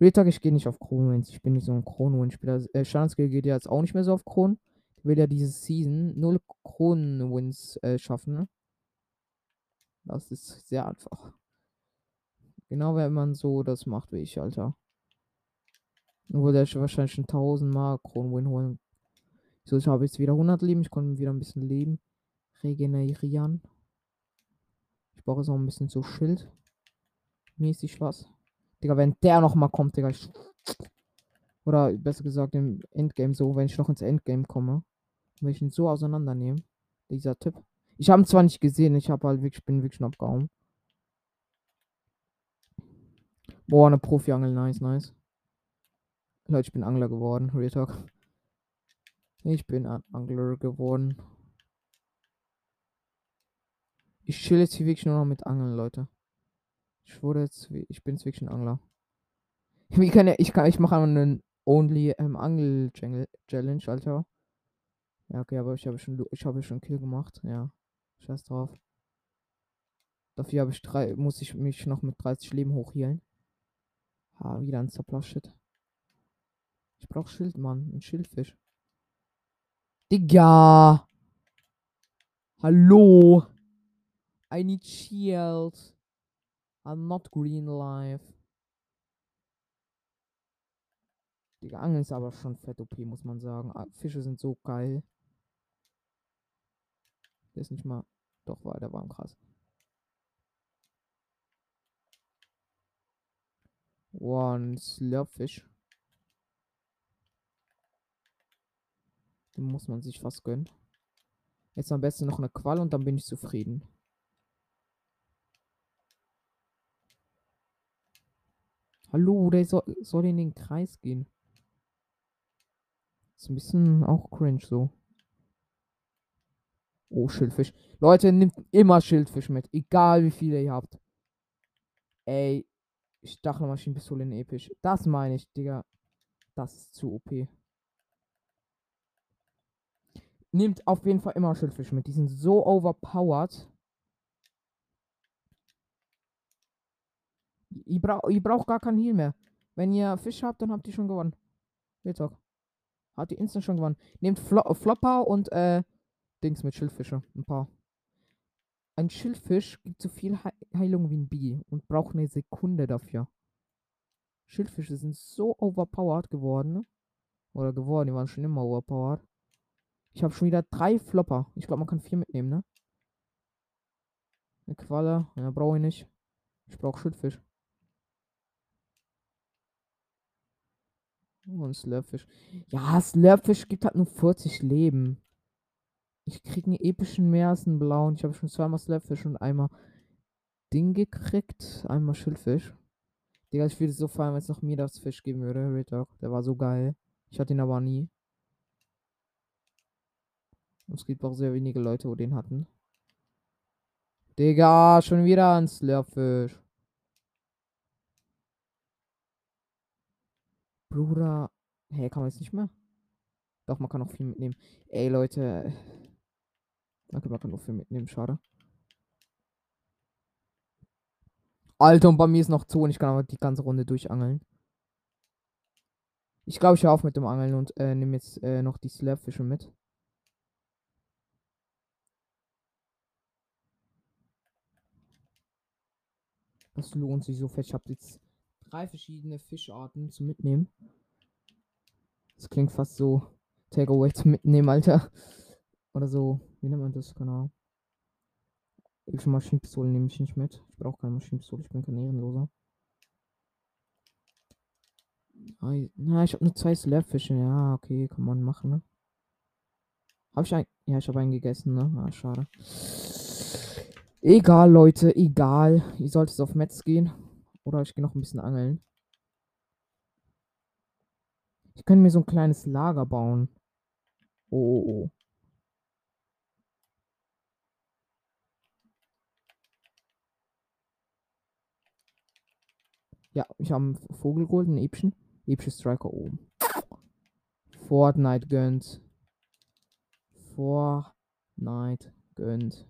Real ich gehe nicht auf Kronen-Wins. Ich bin nicht so ein Kronen-Win-Spieler. Äh, Standardskill geht ja jetzt auch nicht mehr so auf Kronen. Ich will ja diese Season null Kronen-Wins äh, schaffen, ne? Das ist sehr einfach. Genau, wenn man so das macht wie ich, Alter. Nur ich wahrscheinlich schon 1000 Mal Kronwin holen. So, ich habe jetzt wieder 100 Leben. Ich konnte wieder ein bisschen Leben regenerieren. Ich brauche jetzt auch ein bisschen so Schild. Mäßig was. Digga, wenn der noch mal kommt, Digga. Ich oder besser gesagt im Endgame so, wenn ich noch ins Endgame komme. Will ich ihn so auseinandernehmen. Dieser Tipp. Ich habe ihn zwar nicht gesehen, ich habe halt wirklich, bin wirklich noch abgehauen. Boah, eine Profi-Angel, nice, nice. Leute, ich bin Angler geworden, Real Talk. Ich bin ein Angler geworden. Ich chill jetzt hier wirklich nur noch mit Angeln, Leute. Ich wurde jetzt, wie- ich bin jetzt wirklich ein Angler. [laughs] Wie kann ja, ich kann, ich mache einen Only ähm, Angel Challenge, Alter. Ja, okay, aber ich habe schon, ich habe schon Kill gemacht, ja. Scheiß drauf. Dafür habe ich drei, muss ich mich noch mit 30 Leben hochhealen. Ah, wieder ein Zerplash-Shit. Ich brauch Schild, Mann. Ein Schildfisch. Digga! Hallo! I need shield. I'm not green life. Digga, Angeln ist aber schon fett OP, muss man sagen. Ah, Fische sind so geil. Der ist nicht mal. Doch, war der war krass. One Slurpfish. Den muss man sich fast gönnen. Jetzt am besten noch eine Qual und dann bin ich zufrieden. Hallo, der soll, soll in den Kreis gehen. Ist ein bisschen auch cringe so. Oh, Schildfisch. Leute, nimmt immer Schildfisch mit. Egal wie viele ihr habt. Ey, Stachelmaschinenpistole in episch. Das meine ich, Digga. Das ist zu OP. Nehmt auf jeden Fall immer Schildfisch mit. Die sind so overpowered. Ihr, brauch, ihr braucht gar keinen Heal mehr. Wenn ihr Fisch habt, dann habt ihr schon gewonnen. Real Talk. Habt ihr instant schon gewonnen. Nehmt Flo Flopper und äh, Dings mit Schildfische. Ein paar. Ein Schildfisch gibt so viel He Heilung wie ein Bi und braucht eine Sekunde dafür. Schildfische sind so overpowered geworden. Oder geworden, die waren schon immer overpowered. Ich habe schon wieder drei Flopper. Ich glaube, man kann vier mitnehmen, ne? Eine Qualle. Ja, brauche ich nicht. Ich brauche Schildfisch. Oh, ein Slurpfisch. Ja, Slurpfisch gibt halt nur 40 Leben. Ich krieg einen epischen mehr als einen blauen. Ich habe schon zweimal Slurpfisch und einmal Ding gekriegt. Einmal Schildfisch. Digga, ich würde so feiern, wenn es noch mir das Fisch geben würde. Talk. Der war so geil. Ich hatte ihn aber nie. Und es gibt auch sehr wenige Leute, wo den hatten. Digga, schon wieder ein Slurpfisch. Bruder. Hey, kann man jetzt nicht mehr? Doch, man kann auch viel mitnehmen. Ey, Leute. Okay, man kann nur viel mitnehmen, schade. Alter, und bei mir ist noch Zoo und ich kann aber die ganze Runde durchangeln. Ich glaube, ich höre auf mit dem Angeln und äh, nehme jetzt äh, noch die Slurpfische mit. Das lohnt sich so fett. Ich habe jetzt drei verschiedene Fischarten zum Mitnehmen. Das klingt fast so Takeaway zum Mitnehmen, Alter. Oder so, wie nennt man das? Ahnung. Ich Maschinenpistole nehme ich nicht mit. Ich brauche keine Maschinenpistole, ich bin kein Ehrenloser. Na, ich habe nur zwei Slurpfische. Ja, okay, kann man machen, ne? Habe ich einen? Ja, ich habe einen gegessen, ne? Ah, schade. Egal, Leute, egal. Ihr solltet auf Metz gehen. Oder ich gehe noch ein bisschen angeln. Ich könnte mir so ein kleines Lager bauen. Oh, oh, oh. Ja, ich habe einen Vogel geholt, einen epischen. Epische Striker oben. Fortnite gönnt. Fortnite gönnt.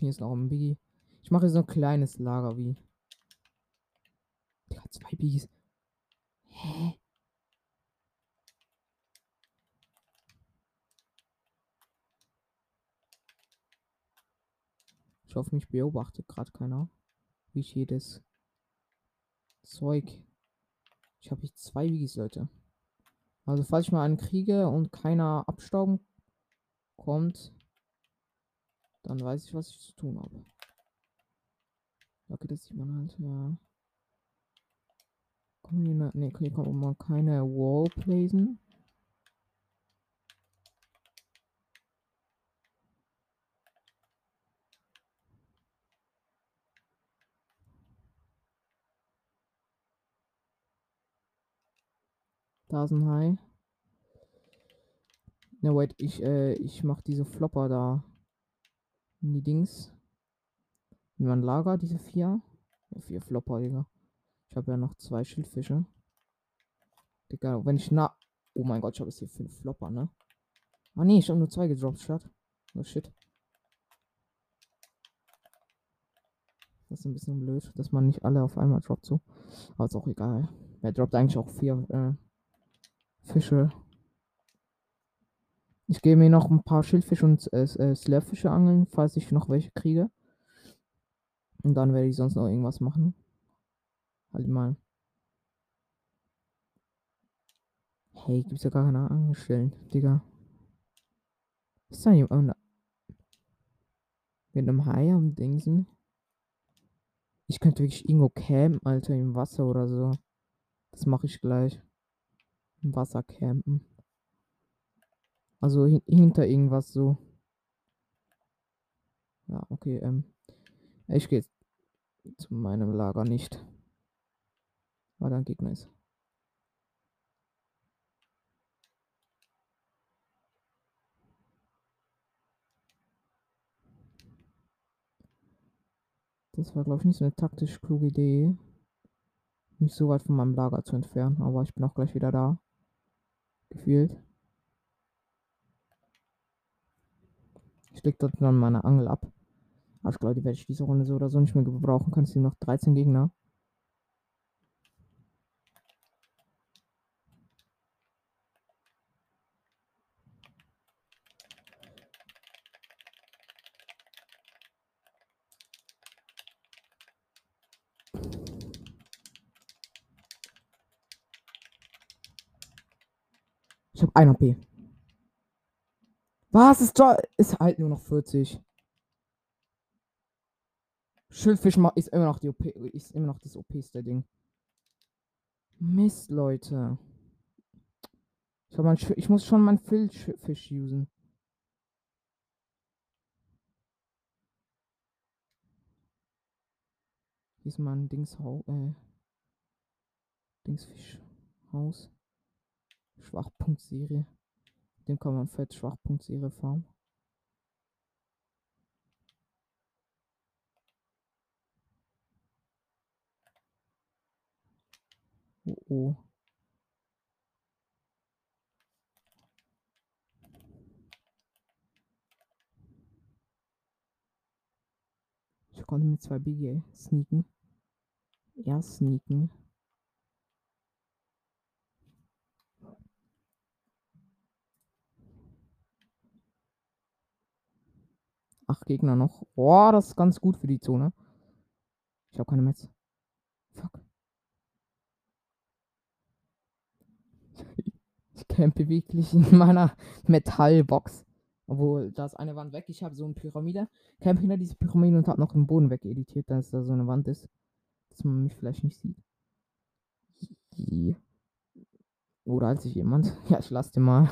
Hier ist noch ein Biggie. Ich mache so ein kleines Lager wie. Digga, zwei Biggies. Hä? Ich hoffe, mich beobachtet gerade keiner. Wie ich jedes Zeug. Ich habe hier zwei Biggies, Leute. Also, falls ich mal einen kriege und keiner abstauben kommt, dann weiß ich, was ich zu tun habe. Okay, das sieht man halt, ja. Kommen hier, ne, hier kommt mal keine Wall placen. Da ist ein Hai. Ne, wait, ich, äh, ich mach diese Flopper da. In die Dings. In mein Lager, diese vier. Ja, vier Flopper, Digga. Ich habe ja noch zwei Schildfische. Digga, wenn ich na. Oh mein Gott, ich habe jetzt hier fünf Flopper, ne? Ah nee, ich habe nur zwei gedroppt statt. Oh shit. Das ist ein bisschen blöd, dass man nicht alle auf einmal droppt so. Aber ist auch egal. Er droppt eigentlich auch vier äh, Fische. Ich gehe mir noch ein paar Schildfische und äh, äh, Slurfische angeln, falls ich noch welche kriege. Und dann werde ich sonst noch irgendwas machen. Halt mal. Hey, gibt's ja gar keine Angestellten, Digga. Ist da jemand? Mit einem Hai am Dingsen? Ich könnte wirklich irgendwo campen, Alter, im Wasser oder so. Das mache ich gleich. Im Wasser campen. Also hin hinter irgendwas so. Ja, okay, ähm. Ich gehe zu meinem Lager nicht. Weil da ein Gegner ist. Das war, glaube ich, nicht so eine taktisch kluge Idee. Nicht so weit von meinem Lager zu entfernen, aber ich bin auch gleich wieder da. Gefühlt. Ich leg dort dann meine Angel ab. Aber ich glaube, die werde ich diese Runde so oder so nicht mehr gebrauchen. Kann es noch 13 Gegner. Ich habe 1 AP. Was ist da? Ist halt nur noch 40. Schildfisch ist immer noch die OP, ist immer noch das OP-ste Ding. Mist, Leute. Ich, mein, ich muss schon meinen Fischfisch usen. Hier ist mein Dingshaus, äh, Dingsfischhaus. Schwachpunktserie. Den kann man fett Schwachpunktserie farmen. Oh, oh. Ich konnte mit zwei BG sneaken. Ja, sneaken. Acht Gegner noch. Boah, das ist ganz gut für die Zone. Ich habe keine Metz. Fuck. [laughs] Ich campe wirklich in meiner Metallbox. Obwohl, da ist eine Wand weg. Ich habe so eine Pyramide. Camp hinter diese Pyramide und habe noch den Boden wegeditiert, dass da so eine Wand ist. Dass man mich vielleicht nicht sieht. Oder als ich jemand. [laughs] Ja, ich lass den mal.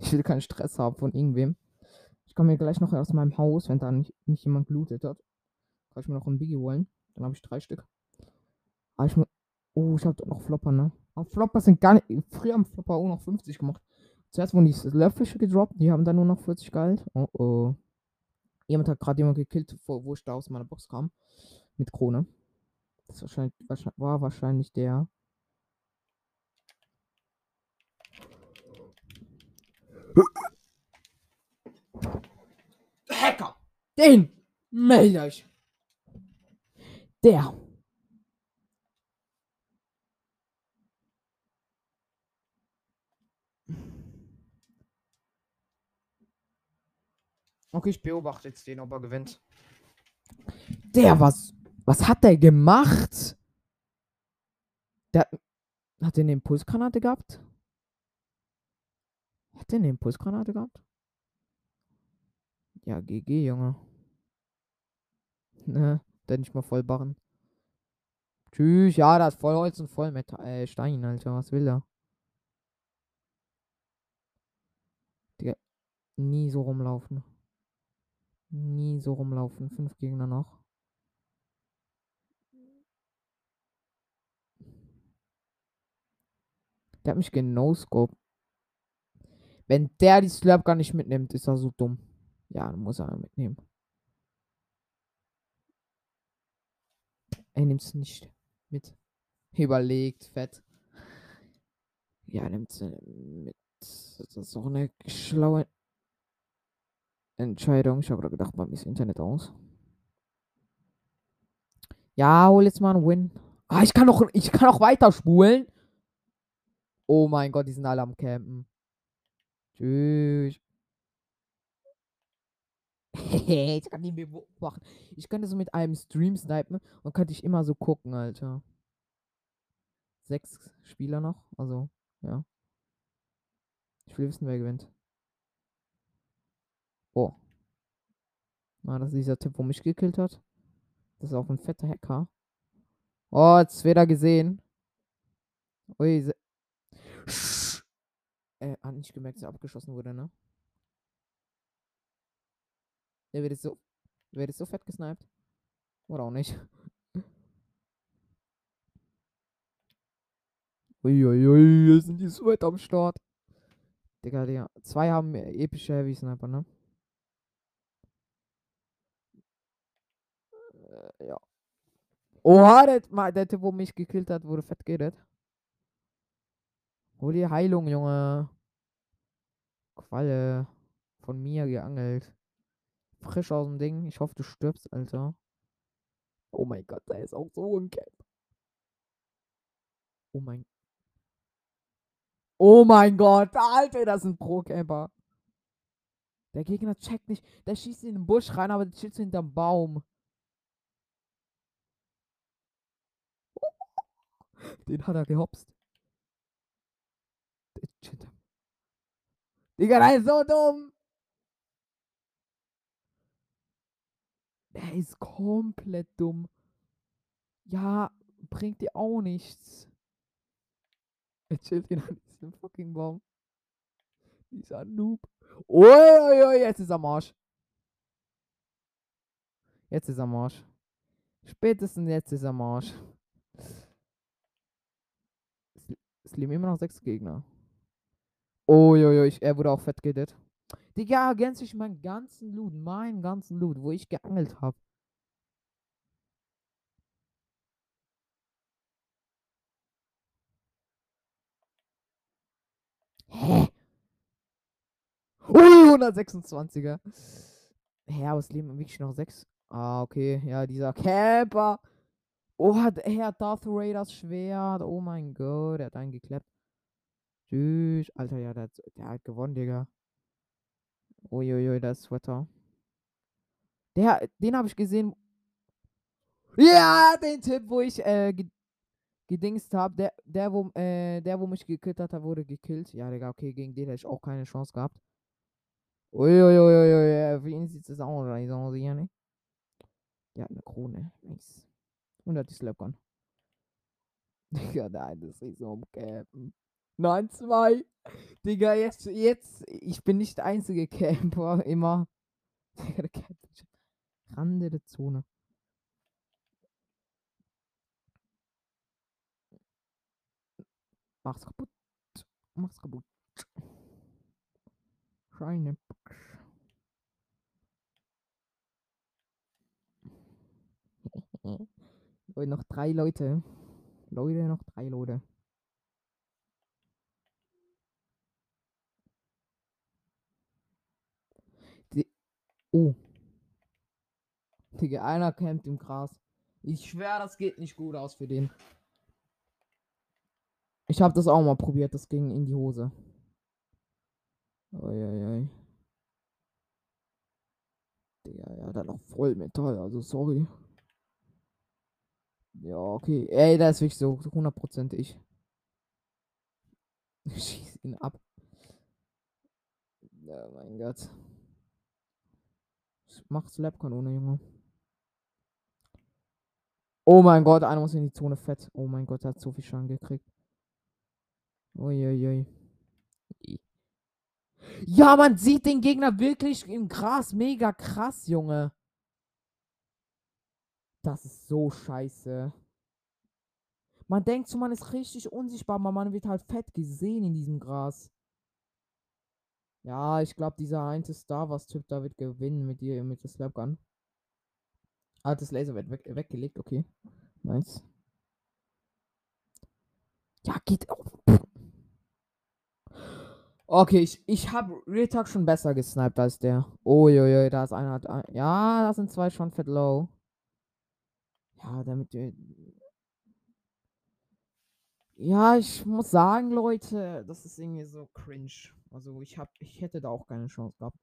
Ich will keinen Stress haben von irgendwem. Ich komme mir gleich noch aus meinem Haus, wenn da nicht, nicht jemand gelootet hat. Kann ich mir noch ein Biggie holen. Dann habe ich drei Stück. Aber ich muss. Oh, ich habe noch Flopper, ne? Aber Flopper sind gar nicht. Früher haben Flopper auch noch 50 gemacht. Zuerst wurden die Löffische gedroppt, die haben dann nur noch 40 gehalten. Oh oh. Jemand hat gerade jemand gekillt, wo wo ich da aus meiner Box kam. Mit Krone. Das wahrscheinlich, wahrscheinlich, war wahrscheinlich der. Hacker! Den melde ich! Der! Okay, ich beobachte jetzt den, ob er gewinnt. Der, was, was hat der gemacht? Der hat den Impulsgranate gehabt? Hat eine Impulsgranate gehabt? Ja, GG, Junge. Ne, der nicht mal voll barren. Tschüss, ja, das ist voll Holz und voll mit äh, Stein, Alter. Was will er? Digga, nie so rumlaufen. Nie so rumlaufen. Fünf Gegner noch. Der hat mich genoscope. Wenn der die Slurp gar nicht mitnimmt, ist er so dumm. Ja, muss er mitnehmen. Er nimmt es nicht mit. Überlegt, fett. Ja, nimmt es mit. Das ist auch eine schlaue Entscheidung. Ich habe gerade gedacht, mir ist Internet aus. Ja, hol jetzt mal einen Win. Ah, ich kann noch, ich kann noch weiter spulen. Oh mein Gott, die sind alle am Campen. Tschüss. [laughs] ich kann die mir beobachten. Ich könnte so mit einem Stream snipen und könnte ich immer so gucken, Alter. Sechs Spieler noch, also, ja. Ich will wissen, wer gewinnt. Oh. Na, das ist dieser Typ, wo mich gekillt hat. Das ist auch ein fetter Hacker. Oh, jetzt wieder gesehen. Ui, se äh, hat nicht gemerkt, dass er abgeschossen wurde, ne? Der wird jetzt so. Wird jetzt so fett gesniped. Oder auch nicht. [laughs] Uiuiui, sind die Sweat am Start. Digga, Digga. Zwei haben epische Heavy Sniper, ne? Äh, ja. Oha, der, der Typ, wo mich gekillt hat, wurde fett geredet. Hol die Heilung, Junge. Qualle. Von mir geangelt. Frisch aus dem Ding. Ich hoffe, du stirbst, Alter. Oh mein Gott, da ist auch so ein Cap. Oh mein. Oh mein Gott, Alter, das ist ein Pro-Camper. Der Gegner checkt nicht. Der schießt in den Busch rein, aber der chillt so hinterm Baum. [laughs] Den hat er gehopst. Digga, der ist so dumm. Der ist komplett dumm. Ja, bringt dir auch nichts. Er chillt ihn an diesem fucking Baum. Dieser Noob. Uiuiui, jetzt ist er am Arsch. Jetzt ist er am Arsch. Spätestens jetzt ist er am Arsch. Es, es leben immer noch sechs Gegner. Uiuiui, er wurde auch fett gedet. Digga, ergänzt sich meinen ganzen Loot, meinen ganzen Loot, wo ich geangelt habe. Hä? Ui, 126er. Hä, aber es leben wirklich noch sechs. Ah, okay. Ja, dieser Camper. Oh, hat er Darth Raiders Schwert. Oh mein Gott, er hat einen geklappt. Tschüss. Alter, ja, der, der hat gewonnen, Digga. Uiuiui, das ist Sweater. Der, den habe ich gesehen. Ja, den Tipp, wo ich äh, ge gedingst habe. Der, der, wo, äh, der, wo mich gekillt hat, wurde gekillt. Ja, Digga, okay, gegen den hätte ich auch keine Chance gehabt. Uiuiuiui, für ihn sieht es auch aus hier, ne? Hat eine Krone. Nice. Und hat die Slapgun. [laughs] Digga, nein, das ist so umcappen. Nein, zwei. Digga, jetzt, jetzt, ich bin nicht der einzige Camper, [laughs] immer. Rande der Zone. Mach's kaputt. Mach's kaputt. Scheine. [laughs] Leute, noch drei Leute. Leute, noch drei Leute. Die oh. Digga, einer campt im Gras. Ich schwör, das geht nicht gut aus für den. Ich habe das auch mal probiert, das ging in die Hose. Uiuiui. Digga, ja, dann noch Vollmetall, also sorry. Ja, okay. Ey, da ist wirklich so 100% [laughs] ich. Schieß ihn ab. Ja, mein Gott. Mach Slapkanone, Junge. Oh mein Gott, einer muss in die Zone fett. Oh mein Gott, er hat so viel Schaden gekriegt. Uiuiui. Ja, man sieht den Gegner wirklich im Gras. Mega krass, Junge. Das ist so scheiße. Man denkt so, man ist richtig unsichtbar, aber man wird halt fett gesehen in diesem Gras. Ja, ich glaube, dieser eine Star Wars Typ da wird gewinnen mit dir, mit der Slapgun. Ah, das Laser wird weg, weggelegt, okay. Nice. Ja, geht auf. Okay, ich, ich habe Real schon besser gesniped als der. Uiuiui, da ist einer. Ja, da sind zwei schon fett low. Ja, damit wir. Ja, ich muss sagen, Leute, das ist irgendwie so cringe. Also ich hab, ich hätte da auch keine Chance gehabt.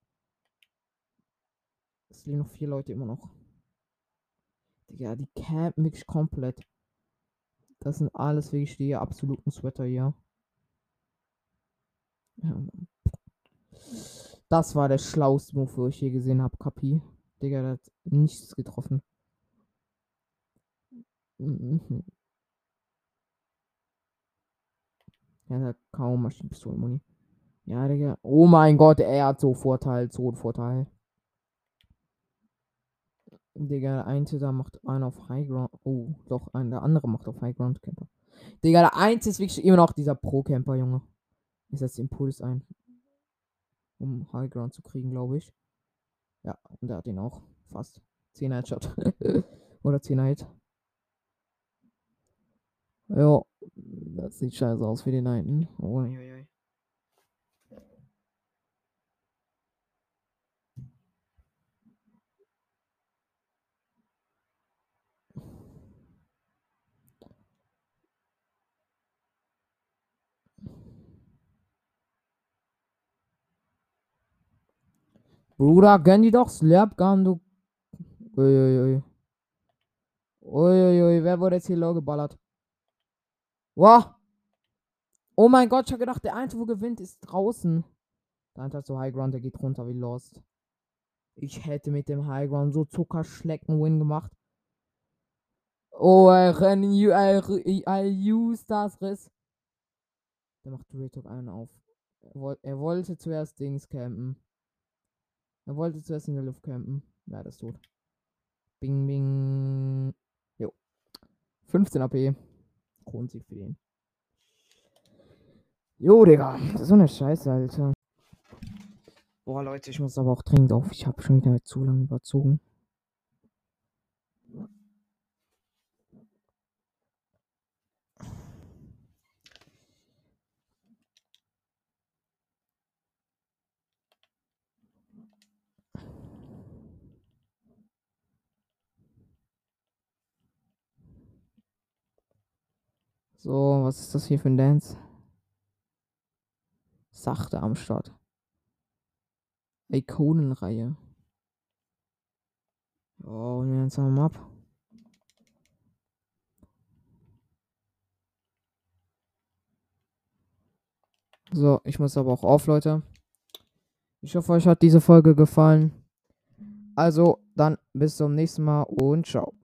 Es liegen noch vier Leute immer noch. Digga, die campen wirklich komplett. Das sind alles wirklich die absoluten Sweater hier. Ja. Das war der schlauste Move, wo ich je gesehen habe, Kapi. Digga, der hat nichts getroffen. Mhm. Ja, kaum Maschinenpistolenmuni. Ja, Digga. Oh mein Gott, er hat so Vorteil, so Vorteil. Digga, der eine macht einen auf High Ground. Oh, doch, ein, der andere macht auf High Ground Camper. Digga, der eine ist wirklich immer noch dieser Pro-Camper, Junge. Ich setze Impuls ein. Um High Ground zu kriegen, glaube ich. Ja, und der hat ihn auch. Fast. 10 Headshot. [laughs] Oder 10 Hit. Ja, das sieht scheiße aus für den oi, oi. Bruder, gönn die doch Slapgun, du. Uiuiui. Uiuiui, wer wurde jetzt hier low geballert? Wow. Oh mein Gott, ich hab gedacht, der Einzige, wo gewinnt, ist draußen. Eine hat so High Ground, der geht runter wie Lost. Ich hätte mit dem High Ground so Zuckerschlecken-Win gemacht. Oh, I use das Riss. Der macht Retalk einen auf. Er, wollte zuerst Dings campen. Er wollte zuerst in der Luft campen. Ja, das tot. Bing, bing. Jo. 15 AP. Kronsieg für den. Jo, Digga. Das ist so eine Scheiße, Alter. Boah, Leute, ich muss aber auch dringend auf. Ich habe schon wieder zu lange überzogen. So, was ist das hier für ein Dance? Sachte am Start. Ikonenreihe. Oh, wir uns mal ab. So, ich muss aber auch auf, Leute. Ich hoffe, euch hat diese Folge gefallen. Also, dann bis zum nächsten Mal und ciao.